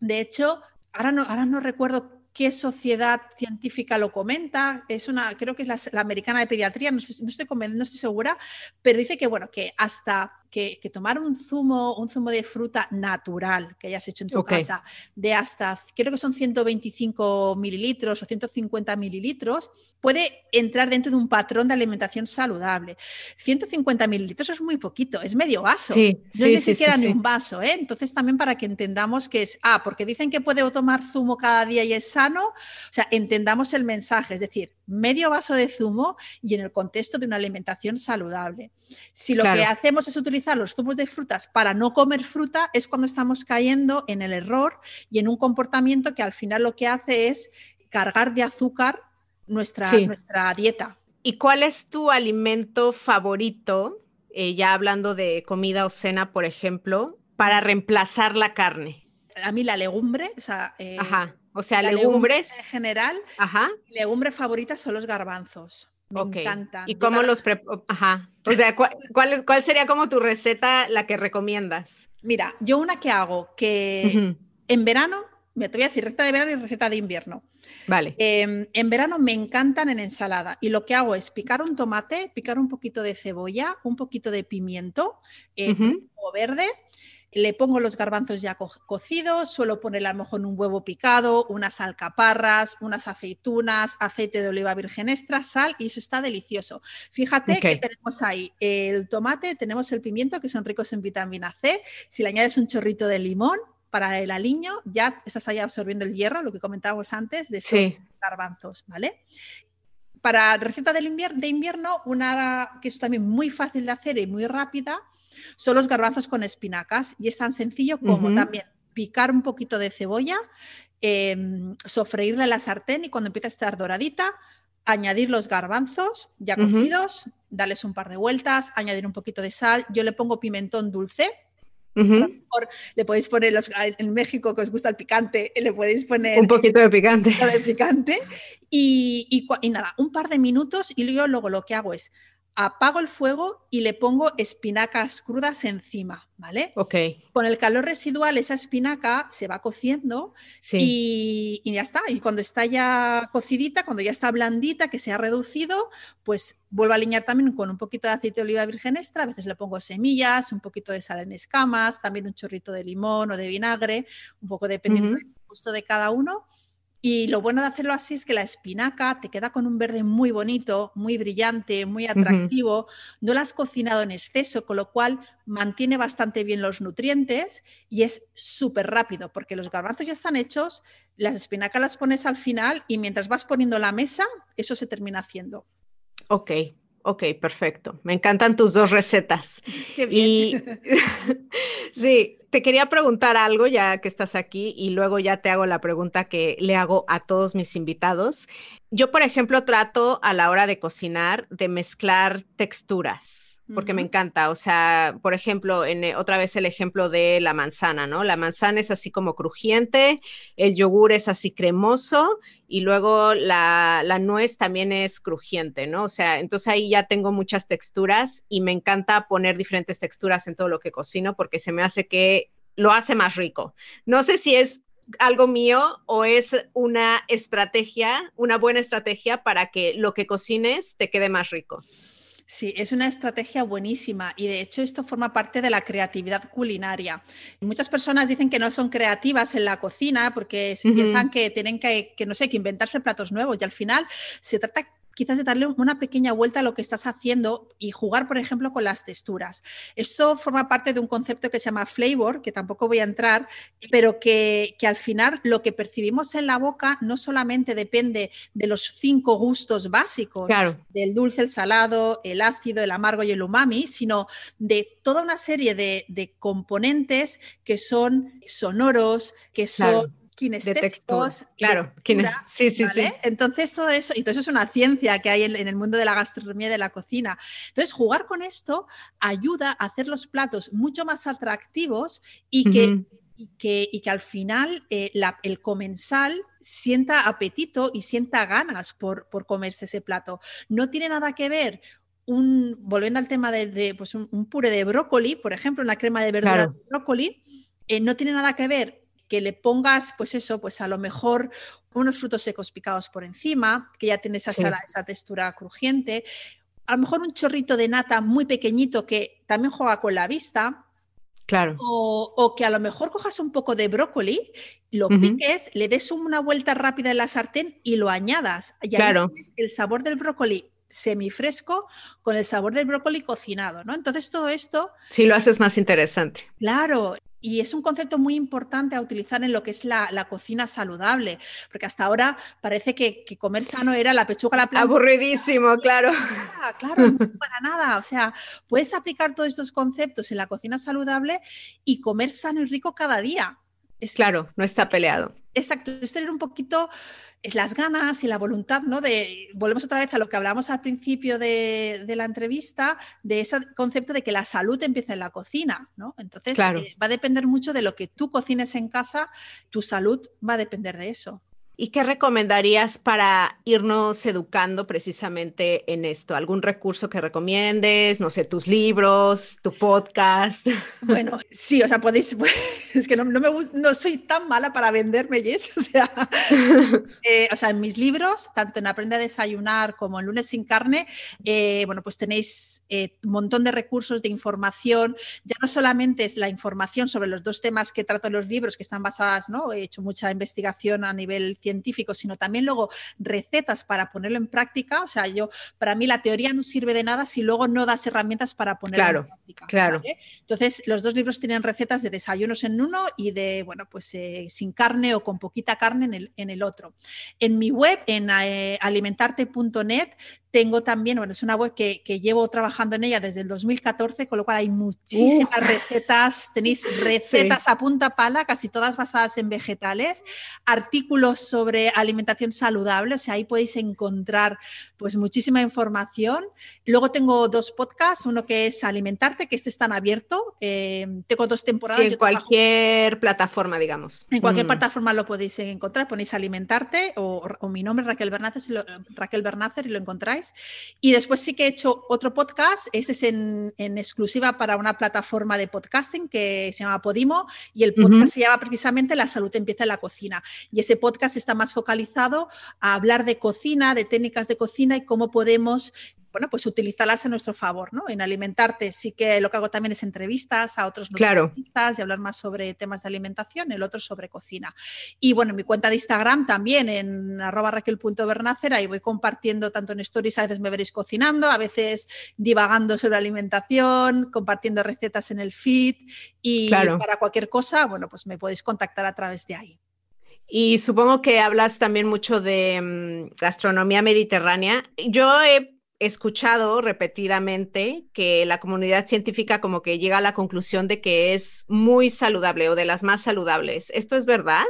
De hecho, ahora no, ahora no recuerdo qué sociedad científica lo comenta, es una, creo que es la, americana de pediatría, no, estoy, no, estoy, no estoy segura, pero dice que, bueno, que hasta que, tomar un zumo, un zumo de fruta natural que hayas hecho en tu casa, de hasta, creo que son 125 mililitros o 150 mililitros, puede entrar dentro de un patrón de alimentación saludable. 150 mililitros es muy poquito, es medio vaso. no es ni siquiera ni un vaso, ¿eh? Entonces también para que entendamos que es, ah, porque dicen que puedo tomar zumo cada día y es sano, o sea, entendamos el mensaje, es decir, medio vaso de zumo y en el contexto de una alimentación saludable. Si lo que hacemos es utilizar los zumos de frutas para no comer fruta, es cuando estamos cayendo en el error y en un comportamiento que al final lo que hace es cargar de azúcar nuestra, nuestra dieta. ¿Y cuál es tu alimento favorito, eh, ya hablando de comida o cena, por ejemplo, para reemplazar la carne? A mí la legumbre, o sea, eh, Ajá o sea, legumbres. en general, Ajá. legumbre favorita son los garbanzos. Me encantan. ¿Y cómo los Ajá. O sea, ¿cuál, <laughs> cuál, sería como tu receta, la que recomiendas? Mira, yo una que hago, que en verano, me te voy a decir receta de verano y receta de invierno. Vale. Em, en verano me encantan en ensalada y lo que hago es picar un tomate, picar un poquito de cebolla, un poquito de pimiento eh, o verde le pongo los garbanzos ya cocidos, suelo poner a lo mejor un huevo picado, unas alcaparras, unas aceitunas, aceite de oliva virgen extra, sal y eso está delicioso. Fíjate que tenemos ahí el tomate, tenemos el pimiento que son ricos en vitamina C. Si le añades un chorrito de limón, para el aliño, ya estás ahí absorbiendo el hierro, lo que comentábamos antes, de esos garbanzos, ¿vale? Para receta de invierno, una que es también muy fácil de hacer y muy rápida, son los garbanzos con espinacas y es tan sencillo como también picar un poquito de cebolla, eh, sofreírla en la sartén y cuando empieza a estar doradita, añadir los garbanzos ya cocidos, darles un par de vueltas, añadir un poquito de sal. Yo le pongo pimentón dulce. le podéis poner los, en México que os gusta el picante, le podéis poner un poquito de picante. De picante y, y, nada, un par de minutos y yo luego lo que hago es apago el fuego y le pongo espinacas crudas encima, ¿vale? Ok. Con el calor residual esa espinaca se va cociendo y, ya está. Y cuando está ya cocidita, cuando ya está blandita, que se ha reducido, pues vuelvo a alinear también con un poquito de aceite de oliva virgen extra. A veces le pongo semillas, un poquito de sal en escamas, también un chorrito de limón o de vinagre, un poco dependiendo del gusto de cada uno. Y lo bueno de hacerlo así es que la espinaca te queda con un verde muy bonito, muy brillante, muy atractivo. No la has cocinado en exceso, con lo cual mantiene bastante bien los nutrientes y es súper rápido porque los garbanzos ya están hechos, las espinacas las pones al final y mientras vas poniendo la mesa, eso se termina haciendo. Ok, Ok, perfecto. Me encantan tus dos recetas. Qué bien. <laughs> sí, te quería preguntar algo ya que estás aquí y luego ya te hago la pregunta que le hago a todos mis invitados. Yo, por ejemplo, trato a la hora de cocinar de mezclar texturas porque me encanta. O sea, por ejemplo, en, eh, otra vez el ejemplo de la manzana, ¿no? La manzana es así como crujiente, el yogur es así cremoso y luego la, la nuez también es crujiente, ¿no? O sea, entonces ahí ya tengo muchas texturas y me encanta poner diferentes texturas en todo lo que cocino porque se me hace que lo hace más rico. No sé si es algo mío o es una estrategia, una buena estrategia para que lo que cocines te quede más rico. Sí, es una estrategia buenísima y de hecho esto forma parte de la creatividad culinaria. Muchas personas dicen que no son creativas en la cocina porque piensan que tienen que, que, no sé, que inventarse platos nuevos y al final se trata quizás de darle una pequeña vuelta a lo que estás haciendo y jugar, por ejemplo, con las texturas. Esto forma parte de un concepto que se llama flavor, que tampoco voy a entrar, pero que, al final lo que percibimos en la boca no solamente depende de los cinco gustos básicos, del dulce, el salado, el ácido, el amargo y el umami, sino de toda una serie de, componentes que son sonoros, que son kinestésicos. Claro, sí, sí, sí. Entonces todo eso, y todo eso es una ciencia que hay en, el mundo de la gastronomía y de la cocina. Entonces jugar con esto ayuda a hacer los platos mucho más atractivos y que... Y que, al final eh, el comensal sienta apetito y sienta ganas por, por, comerse ese plato. No tiene nada que ver un, volviendo al tema de, pues un, puré de brócoli, por ejemplo, una crema de verduras de brócoli, eh, no tiene nada que ver que le pongas, pues eso, pues a lo mejor unos frutos secos picados por encima, que ya tiene esa, esa textura crujiente. A lo mejor un chorrito de nata muy pequeñito que también juega con la vista. Claro. O, que a lo mejor cojas un poco de brócoli, lo piques, le des una vuelta rápida en la sartén y lo añadas. Y claro. el sabor del brócoli semifresco con el sabor del brócoli cocinado, ¿no? Entonces todo esto... Sí, lo haces más interesante. Claro, y es un concepto muy importante a utilizar en lo que es la, cocina saludable, porque hasta ahora parece que, comer sano era la pechuga a la plancha. Aburridísimo, <laughs> claro. claro, no <laughs> para nada. O sea, puedes aplicar todos estos conceptos en la cocina saludable y comer sano y rico cada día. Claro, no está peleado. Exacto, es tener un poquito las ganas y la voluntad, ¿no? De, volvemos otra vez a lo que hablamos al principio de, la entrevista, de ese concepto de que la salud empieza en la cocina, ¿no? Entonces, eh, va a depender mucho de lo que tú cocines en casa, tu salud va a depender de eso. ¿Y qué recomendarías para irnos educando precisamente en esto? ¿Algún recurso que recomiendes? No sé, tus libros, tu podcast. <laughs> Bueno, sí, o sea, podéis, <laughs> es que no, me no soy tan mala para venderme, Jess, <laughs> o sea, eh, o sea, en mis libros, tanto en Aprende a Desayunar como en Lunes sin Carne, eh, bueno, pues tenéis eh, un montón de recursos de información, ya no solamente es la información sobre los dos temas que trato en los libros, que están basadas, ¿no? He hecho mucha investigación a nivel científicos, sino también luego recetas para ponerlo en práctica. O sea, yo, para mí la teoría no sirve de nada si luego no das herramientas para ponerlo en práctica. Claro. Entonces, los dos libros tienen recetas de desayunos en uno y de, bueno, pues eh, sin carne o con poquita carne en el, en el otro. En mi web, en eh, alimentarte.net, tengo también, bueno, es una web que, llevo trabajando en ella desde el 2014, con lo cual hay muchísimas recetas, tenéis recetas a punta pala, casi todas basadas en vegetales, artículos sobre alimentación saludable, o sea, ahí podéis encontrar pues muchísima información. Luego tengo dos podcasts, uno que es Alimentarte, que este está en abierto, eh, tengo dos temporadas. en cualquier plataforma, digamos. En cualquier mm. plataforma lo podéis encontrar, ponéis Alimentarte o, mi nombre Raquel Bernácer, Raquel Bernácer y lo encontráis. Y después sí que he hecho otro podcast, este es en, exclusiva para una plataforma de podcasting que se llama Podimo. Y el podcast se llama precisamente La salud empieza en la cocina. Y ese podcast está más focalizado a hablar de cocina, de técnicas de cocina y cómo podemos bueno, pues utilizarlas a nuestro favor, ¿no? En alimentarte sí que lo que hago también es entrevistas a otros nutricionistas y hablar más sobre temas de alimentación, el otro sobre cocina. Y bueno, mi cuenta de Instagram también en arroba raquel.bernácer, ahí voy compartiendo tanto en stories, a veces me veréis cocinando, a veces divagando sobre alimentación, compartiendo recetas en el feed y para cualquier cosa, bueno, pues me podéis contactar a través de ahí. Y supongo que hablas también mucho de mm, gastronomía mediterránea. Yo he escuchado repetidamente que la comunidad científica como que llega a la conclusión de que es muy saludable o de las más saludables. ¿Esto es verdad?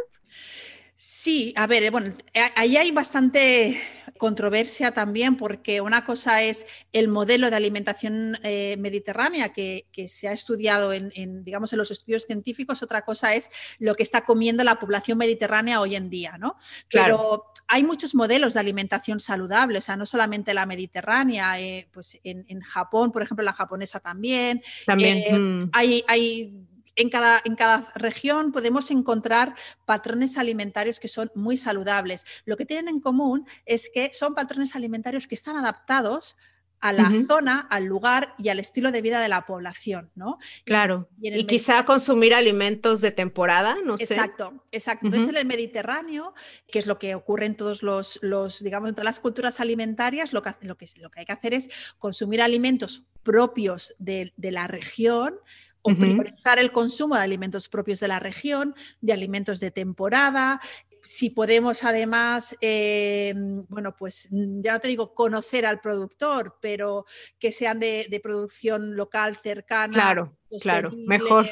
Sí, a ver, bueno, ahí hay bastante controversia también porque una cosa es el modelo de alimentación eh, mediterránea que, se ha estudiado en, digamos, en los estudios científicos, otra cosa es lo que está comiendo la población mediterránea hoy en día, ¿no? Pero hay muchos modelos de alimentación saludable, o sea, no solamente la mediterránea, eh, pues en, Japón, por ejemplo, la japonesa también. También. Eh, mm. hay, hay en cada, en cada, región podemos encontrar patrones alimentarios que son muy saludables. Lo que tienen en común es que son patrones alimentarios que están adaptados a la zona, al lugar y al estilo de vida de la población, ¿no? Claro. Y, quizá consumir alimentos de temporada, no sé. Exacto, exacto. Entonces en el Mediterráneo, que es lo que ocurre en todos los, los digamos, en todas las culturas alimentarias, lo que, lo que, lo que hay que hacer es consumir alimentos propios de, de la región, o priorizar el consumo de alimentos propios de la región, de alimentos de temporada. Si podemos además, eh, bueno, pues ya no te digo conocer al productor, pero que sean de, producción local cercana. Claro, claro, mejor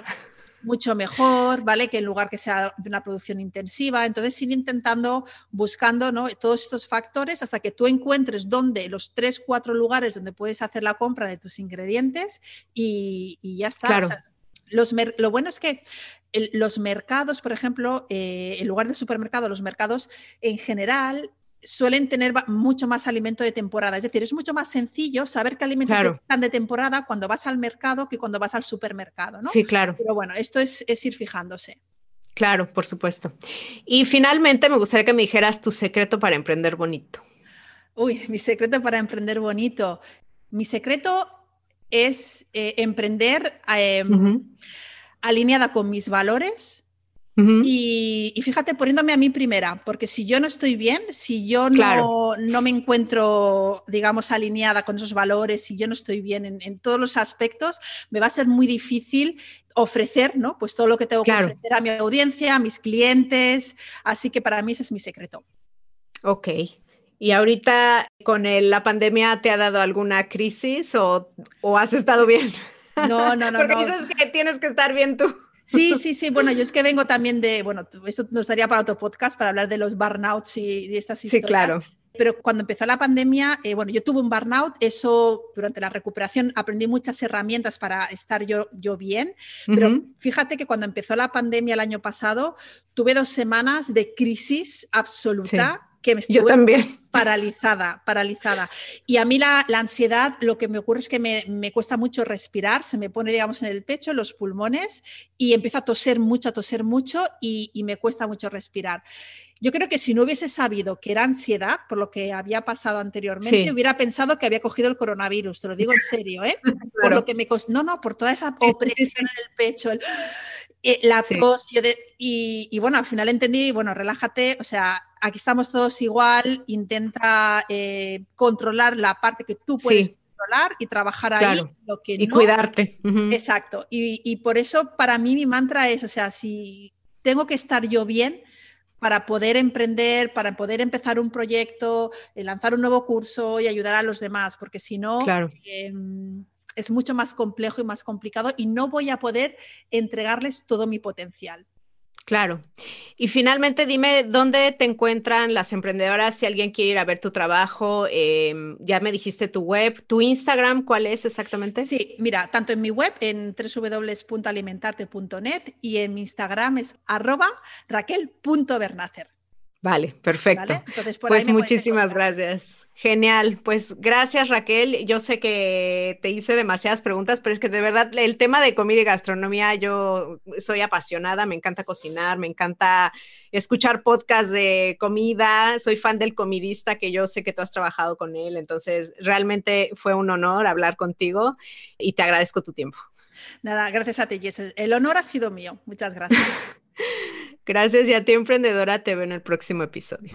mucho mejor, ¿vale? Que en lugar que sea de una producción intensiva. Entonces, ir intentando, buscando ¿no? todos estos factores hasta que tú encuentres dónde, los tres, cuatro lugares donde puedes hacer la compra de tus ingredientes y, ya está. los, lo bueno es que los mercados, por ejemplo, eh, en lugar de supermercado, los mercados en general suelen tener mucho más alimento de temporada. Es decir, es mucho más sencillo saber qué alimentos están de temporada cuando vas al mercado que cuando vas al supermercado, ¿no? Sí, claro. Pero bueno, esto es, ir fijándose. Claro, por supuesto. Y finalmente me gustaría que me dijeras tu secreto para emprender bonito. Uy, mi secreto para emprender bonito. Mi secreto es eh, emprender em, alineada con mis valores, y, fíjate, poniéndome a mí primera, porque si yo no estoy bien, si yo no, no, me encuentro, digamos, alineada con esos valores, si yo no estoy bien en, todos los aspectos, me va a ser muy difícil ofrecer, ¿no? Pues todo lo que tengo que ofrecer a mi audiencia, a mis clientes. Así que para mí ese es mi secreto. Ok. ¿Y ahorita con la pandemia te ha dado alguna crisis o, o has estado bien? No, no, no. <laughs> Porque dices que tienes que estar bien tú. Sí, sí, sí. Bueno, yo es que vengo también de, bueno, esto nos daría para otro podcast para hablar de los burnouts y de estas historias. Sí, claro. Pero cuando empezó la pandemia, eh, bueno, yo tuve un burnout, eso durante la recuperación aprendí muchas herramientas para estar yo, yo bien, pero fíjate que cuando empezó la pandemia el año pasado, tuve dos semanas de crisis absoluta que me estuve también. Paralizada, paralizada. Y a mí la, ansiedad, lo que me ocurre es que me, cuesta mucho respirar, se me pone, digamos, en el pecho, en los pulmones, y empiezo a toser mucho, a toser mucho, y, me cuesta mucho respirar. Yo creo que si no hubiese sabido que era ansiedad, por lo que había pasado anteriormente, hubiera pensado que había cogido el coronavirus, te lo digo en serio, ¿eh? <laughs> Por lo que me costó, no, no, por toda esa opresión en el pecho, eh, la tos, y, y, bueno, al final entendí, bueno, relájate, o sea, aquí estamos todos igual, intenta eh, controlar la parte que tú puedes controlar y trabajar ahí lo que y cuidarte. Exacto. Y, por eso para mí mi mantra es, o sea, si tengo que estar yo bien para poder emprender, para poder empezar un proyecto, eh, lanzar un nuevo curso y ayudar a los demás, porque si no, em, es mucho más complejo y más complicado y no voy a poder entregarles todo mi potencial. Claro. Y finalmente, dime dónde te encuentran las emprendedoras si alguien quiere ir a ver tu trabajo. Em, ya me dijiste tu web, tu Instagram, ¿cuál es exactamente? Sí, mira, tanto en mi web, en www.alimentarte.net y en mi Instagram es arroba raquel.bernacer. Vale, perfecto. pues muchísimas gracias. Genial, pues gracias Raquel. Yo sé que te hice demasiadas preguntas, pero es que de verdad el tema de comida y gastronomía, yo soy apasionada, me encanta cocinar, me encanta escuchar podcasts de comida, soy fan del comidista que yo sé que tú has trabajado con él, entonces realmente fue un honor hablar contigo y te agradezco tu tiempo. Nada, gracias a ti, Jess. El honor ha sido mío. Muchas gracias. <laughs> gracias y a ti, emprendedora. Te veo en el próximo episodio.